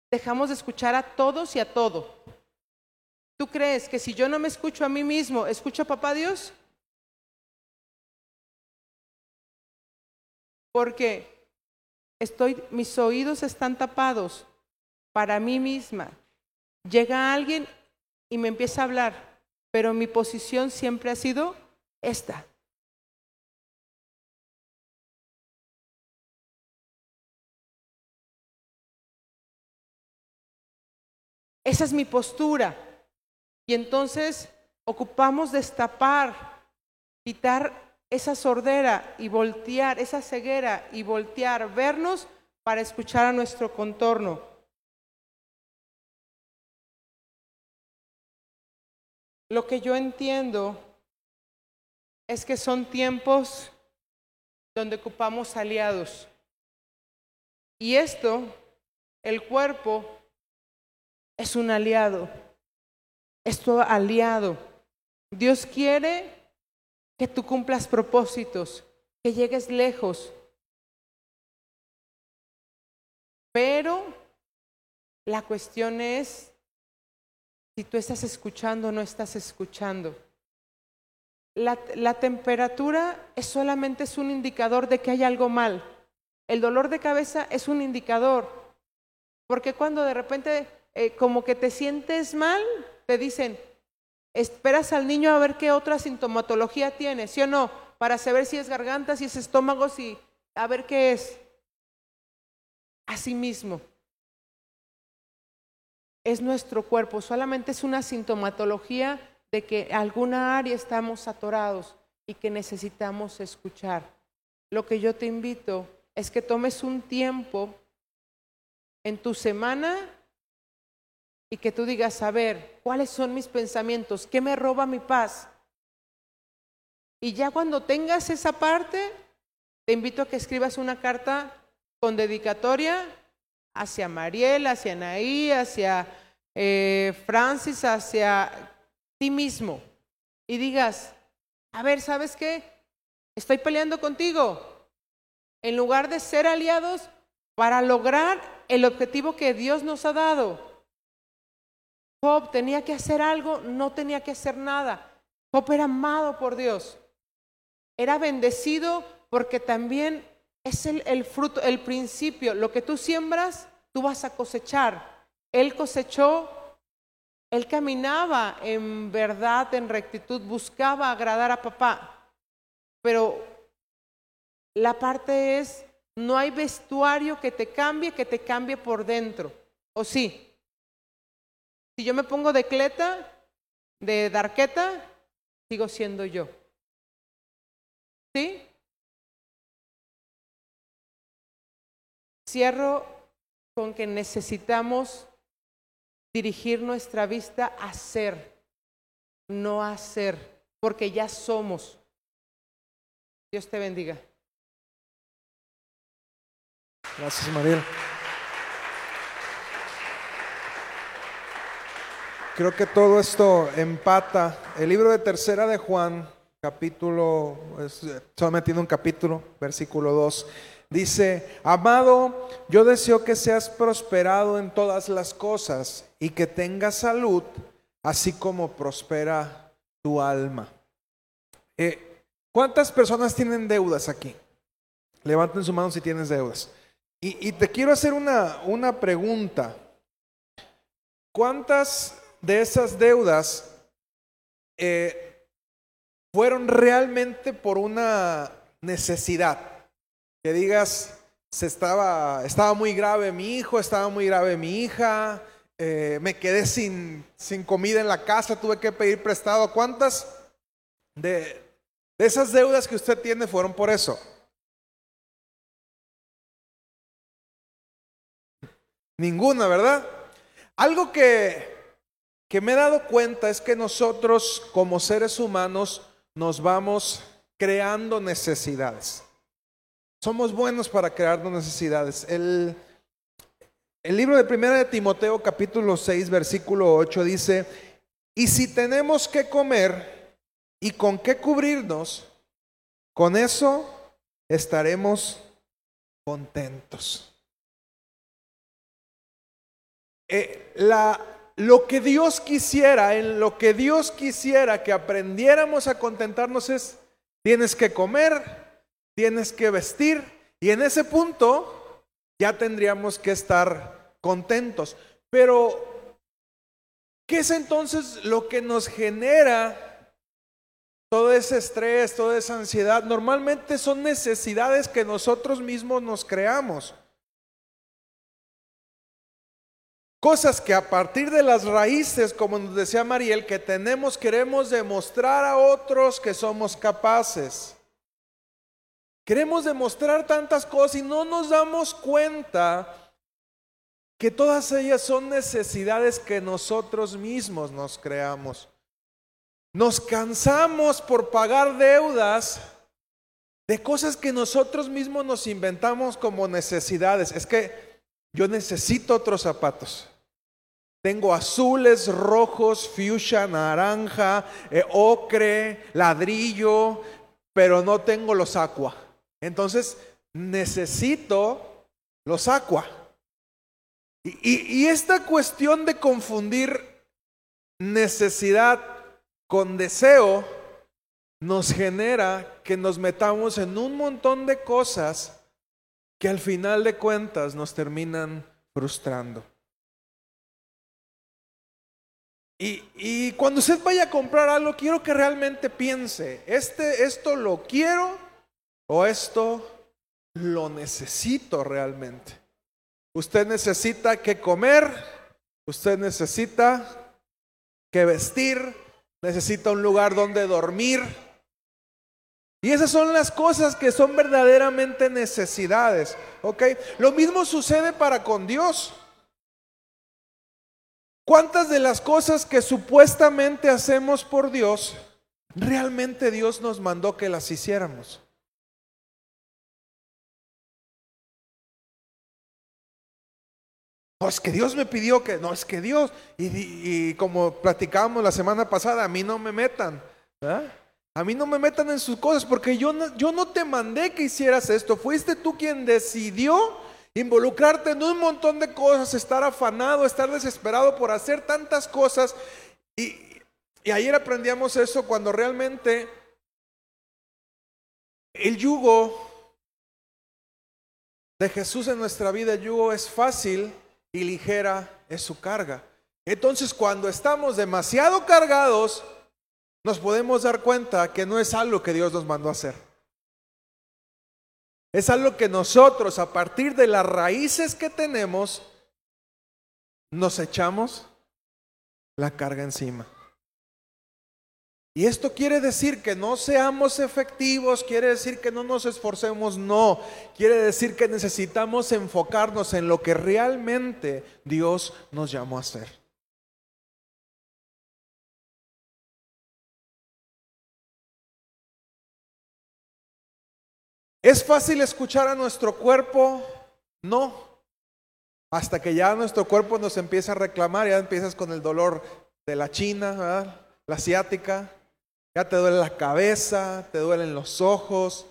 dejamos de escuchar a todos y a todo. ¿Tú crees que si yo no me escucho a mí mismo, escucho a papá Dios? Porque estoy, mis oídos están tapados para mí misma. Llega alguien y me empieza a hablar, pero mi posición siempre ha sido esta. Esa es mi postura. Y entonces ocupamos destapar, quitar esa sordera y voltear, esa ceguera y voltear, vernos para escuchar a nuestro contorno. lo que yo entiendo es que son tiempos donde ocupamos aliados. Y esto, el cuerpo, es un aliado. Es tu aliado. Dios quiere que tú cumplas propósitos, que llegues lejos. Pero la cuestión es si tú estás escuchando o no estás escuchando. La, temperatura es solamente es un indicador de que hay algo mal. El dolor de cabeza es un indicador. Porque cuando de repente eh, como que te sientes mal, te dicen, esperas al niño a ver qué otra sintomatología tiene, ¿sí o no? Para saber si es garganta, si es estómago, si a ver qué es. Así mismo. Es nuestro cuerpo, solamente es una sintomatología de que alguna área estamos atorados y que necesitamos escuchar. Lo que yo te invito es que tomes un tiempo en tu semana y que tú digas, a ver, ¿cuáles son mis pensamientos? ¿Qué me roba mi paz? Y ya cuando tengas esa parte, te invito a que escribas una carta con dedicatoria hacia Mariel, hacia Anaí, hacia eh, Francis, hacia ti mismo. Y digas, a ver, ¿sabes qué? Estoy peleando contigo. En lugar de ser aliados para lograr el objetivo que Dios nos ha dado. Job tenía que hacer algo, no tenía que hacer nada. Job era amado por Dios. Era bendecido porque también es el, fruto, el principio. Lo que tú siembras, tú vas a cosechar. Él cosechó, él caminaba en verdad, en rectitud, buscaba agradar a papá. Pero la parte es, no hay vestuario que te cambie, que te cambie por dentro. ¿O sí? Si yo me pongo de cleta, de darqueta, sigo siendo yo. ¿Sí? Cierro con que necesitamos dirigir nuestra vista a ser, no a ser, porque ya somos. Dios te bendiga. Gracias, Mariel. Creo que todo esto empata. El libro de Tercera de Juan, capítulo, solamente tiene un capítulo, versículo 2, dice, amado, yo deseo que seas prosperado en todas las cosas y que tengas salud, así como prospera tu alma. Eh, ¿Cuántas personas tienen deudas aquí? Levanten su mano si tienes deudas. Y, y te quiero hacer una, una pregunta. ¿Cuántas de esas deudas eh, fueron realmente por una necesidad. Que digas, se estaba, estaba muy grave mi hijo, estaba muy grave mi hija, eh, me quedé sin, sin comida en la casa, tuve que pedir prestado. ¿Cuántas de, de esas deudas que usted tiene fueron por eso? Ninguna, ¿verdad? Algo que que me he dado cuenta es que nosotros como seres humanos nos vamos creando necesidades. Somos buenos para crearnos necesidades. El, el libro de Primera de Timoteo capítulo 6 versículo 8 dice, y si tenemos que comer y con qué cubrirnos, con eso estaremos contentos. Eh, la, lo que Dios quisiera, en lo que Dios quisiera que aprendiéramos a contentarnos es, tienes que comer, tienes que vestir, y en ese punto ya tendríamos que estar contentos. Pero, ¿qué es entonces lo que nos genera todo ese estrés, toda esa ansiedad? Normalmente son necesidades que nosotros mismos nos creamos. Cosas que a partir de las raíces, como nos decía Mariel, que tenemos, queremos demostrar a otros que somos capaces. Queremos demostrar tantas cosas y no nos damos cuenta que todas ellas son necesidades que nosotros mismos nos creamos. Nos cansamos por pagar deudas de cosas que nosotros mismos nos inventamos como necesidades. Es que yo necesito otros zapatos. Tengo azules, rojos, fuchsia, naranja, eh, ocre, ladrillo, pero no tengo los aqua. Entonces necesito los aqua. y esta cuestión de confundir necesidad con deseo nos genera que nos metamos en un montón de cosas que al final de cuentas nos terminan frustrando. Y, cuando usted vaya a comprar algo, quiero que realmente piense, este, ¿esto lo quiero o esto lo necesito realmente? Usted necesita que comer, usted necesita que vestir, necesita un lugar donde dormir. Y esas son las cosas que son verdaderamente necesidades. ¿Ok? Lo mismo sucede para con Dios. ¿Cuántas de las cosas que supuestamente hacemos por Dios, realmente Dios nos mandó que las hiciéramos? No, es que Dios me pidió que, no, es que Dios, y, como platicábamos la semana pasada, a mí no me metan, a mí no me metan en sus cosas, porque yo no, yo no te mandé que hicieras esto, fuiste tú quien decidió involucrarte en un montón de cosas, estar afanado, estar desesperado por hacer tantas cosas. Y, y ayer aprendíamos eso cuando realmente el yugo de Jesús en nuestra vida, yugo es fácil y ligera es su carga. Entonces cuando estamos demasiado cargados, nos podemos dar cuenta que no es algo que Dios nos mandó a hacer. Es algo que nosotros, a partir de las raíces que tenemos, nos echamos la carga encima. Y esto quiere decir que no seamos efectivos, quiere decir que no nos esforcemos, no. Quiere decir que necesitamos enfocarnos en lo que realmente Dios nos llamó a hacer. ¿Es fácil escuchar a nuestro cuerpo? No. Hasta que ya nuestro cuerpo nos empieza a reclamar, ya empiezas con el dolor de la china, la asiática, ya te duele la cabeza, te duelen los ojos.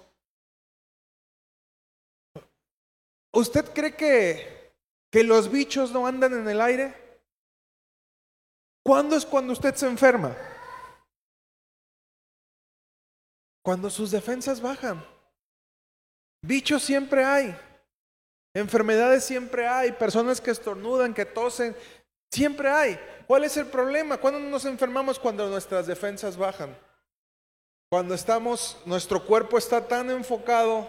¿Usted cree que, que los bichos no andan en el aire? ¿Cuándo es cuando usted se enferma? Cuando sus defensas bajan. Bichos siempre hay. Enfermedades siempre hay. Personas que estornudan, que tosen. Siempre hay. ¿Cuál es el problema? ¿Cuándo nos enfermamos? Cuando nuestras defensas bajan. Cuando estamos, nuestro cuerpo está tan enfocado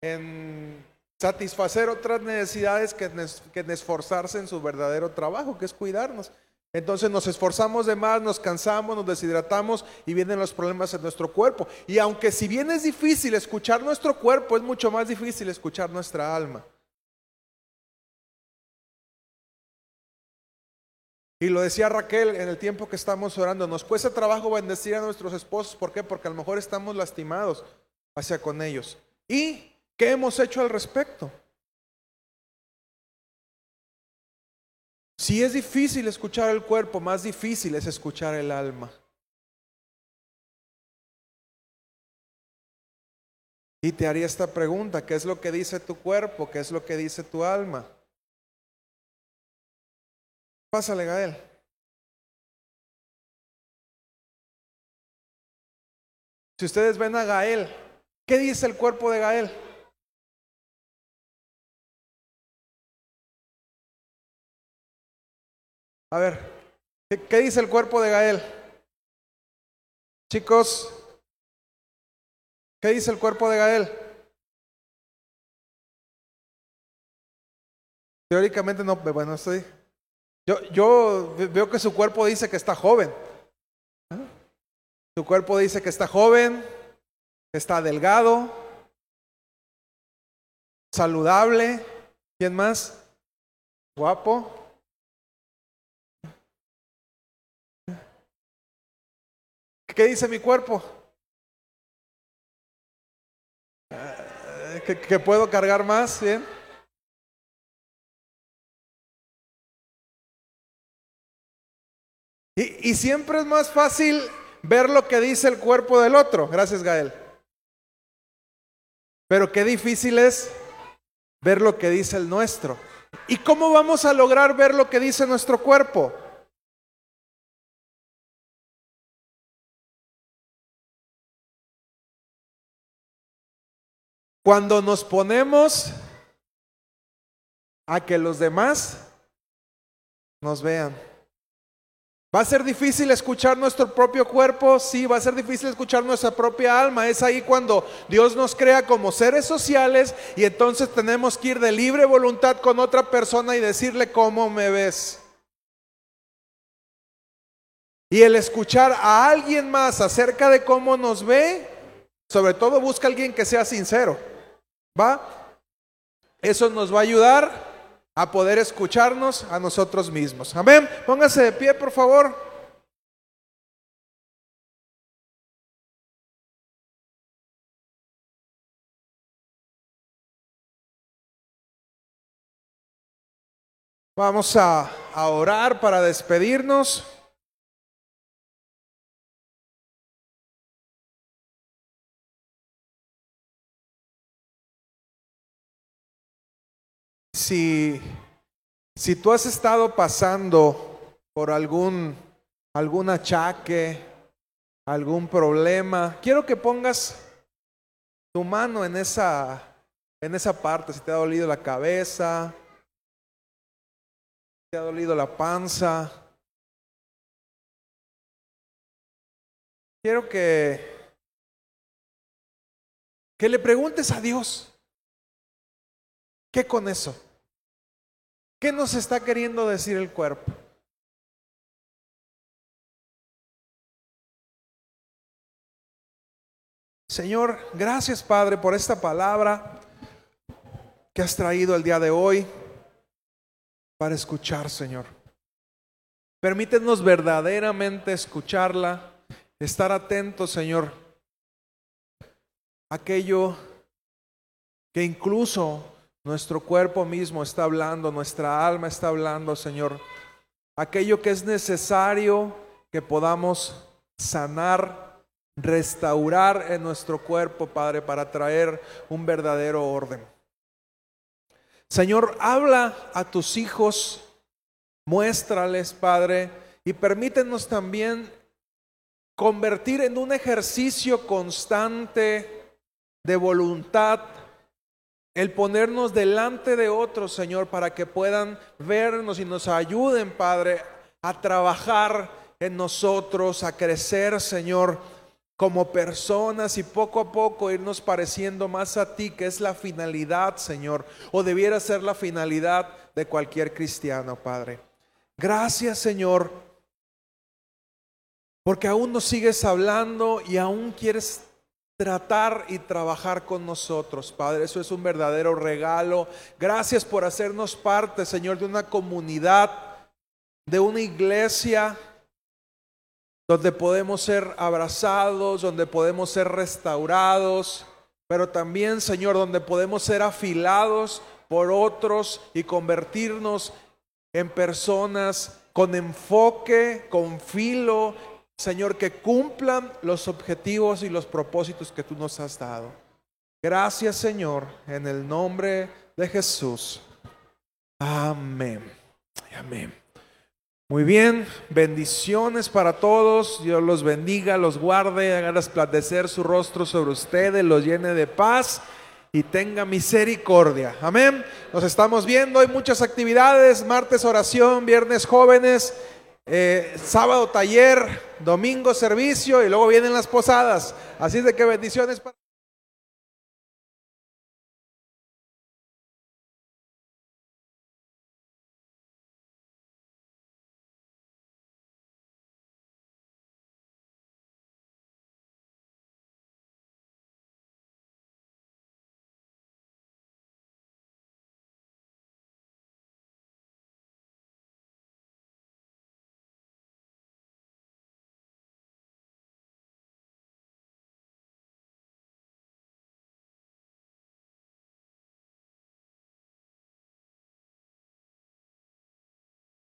en satisfacer otras necesidades que en esforzarse en su verdadero trabajo, que es cuidarnos. Entonces nos esforzamos de más, nos cansamos, nos deshidratamos y vienen los problemas en nuestro cuerpo. Y aunque si bien es difícil escuchar nuestro cuerpo, es mucho más difícil escuchar nuestra alma. Y lo decía Raquel en el tiempo que estamos orando, nos cuesta trabajo bendecir a nuestros esposos. ¿Por qué? Porque a lo mejor estamos lastimados hacia con ellos. ¿Y qué hemos hecho al respecto? Si es difícil escuchar el cuerpo, más difícil es escuchar el alma. Y te haría esta pregunta, ¿qué es lo que dice tu cuerpo? ¿Qué es lo que dice tu alma? Pásale, Gael. Si ustedes ven a Gael, ¿qué dice el cuerpo de Gael? A ver, ¿qué, dice el cuerpo de Gael? Chicos, ¿qué dice el cuerpo de Gael? Teóricamente no, bueno, estoy... Yo, yo veo que su cuerpo dice que está joven. Su cuerpo dice que está joven, que está delgado, saludable. ¿Quién más? Guapo. ¿Qué dice mi cuerpo? Eh, ¿Que, puedo cargar más? ¿Bien? Y, y siempre es más fácil ver lo que dice el cuerpo del otro. Gracias, Gael. Pero qué difícil es ver lo que dice el nuestro. ¿Y cómo vamos a lograr ver lo que dice nuestro cuerpo? Cuando nos ponemos a que los demás nos vean. ¿Va a ser difícil escuchar nuestro propio cuerpo? Sí, va a ser difícil escuchar nuestra propia alma. Es ahí cuando Dios nos crea como seres sociales y entonces tenemos que ir de libre voluntad con otra persona y decirle cómo me ves. Y el escuchar a alguien más acerca de cómo nos ve, sobre todo busca a alguien que sea sincero. ¿Va? Eso nos va a ayudar a poder escucharnos a nosotros mismos. Amén. Póngase de pie, por favor. Vamos a, a orar para despedirnos. Si, si tú has estado pasando por algún, algún achaque, algún problema, quiero que pongas tu mano en esa, en esa parte, si te ha dolido la cabeza, si te ha dolido la panza. Quiero que, que le preguntes a Dios, ¿qué con eso? ¿Qué nos está queriendo decir el cuerpo? Señor, gracias Padre por esta palabra que has traído el día de hoy para escuchar, Señor. Permítenos verdaderamente escucharla, estar atentos, Señor, aquello que incluso nuestro cuerpo mismo está hablando, nuestra alma está hablando, Señor. Aquello que es necesario que podamos sanar, restaurar en nuestro cuerpo, Padre, para traer un verdadero orden. Señor, habla a tus hijos, muéstrales, Padre, y permítenos también convertir en un ejercicio constante de voluntad el ponernos delante de otros, Señor, para que puedan vernos y nos ayuden, Padre, a trabajar en nosotros, a crecer, Señor, como personas y poco a poco irnos pareciendo más a ti, que es la finalidad, Señor, o debiera ser la finalidad de cualquier cristiano, Padre. Gracias, Señor, porque aún nos sigues hablando y aún quieres tratar y trabajar con nosotros, Padre. Eso es un verdadero regalo. Gracias por hacernos parte, Señor, de una comunidad, de una iglesia donde podemos ser abrazados, donde podemos ser restaurados, pero también, Señor, donde podemos ser afilados por otros y convertirnos en personas con enfoque, con filo Señor, que cumplan los objetivos y los propósitos que tú nos has dado. Gracias, Señor, en el nombre de Jesús. Amén. Amén. Muy bien, bendiciones para todos. Dios los bendiga, los guarde, haga resplandecer su rostro sobre ustedes, los llene de paz y tenga misericordia. Amén. Nos estamos viendo, hay muchas actividades, martes oración, viernes jóvenes. Eh, sábado taller, domingo servicio y luego vienen las posadas. Así de que bendiciones para...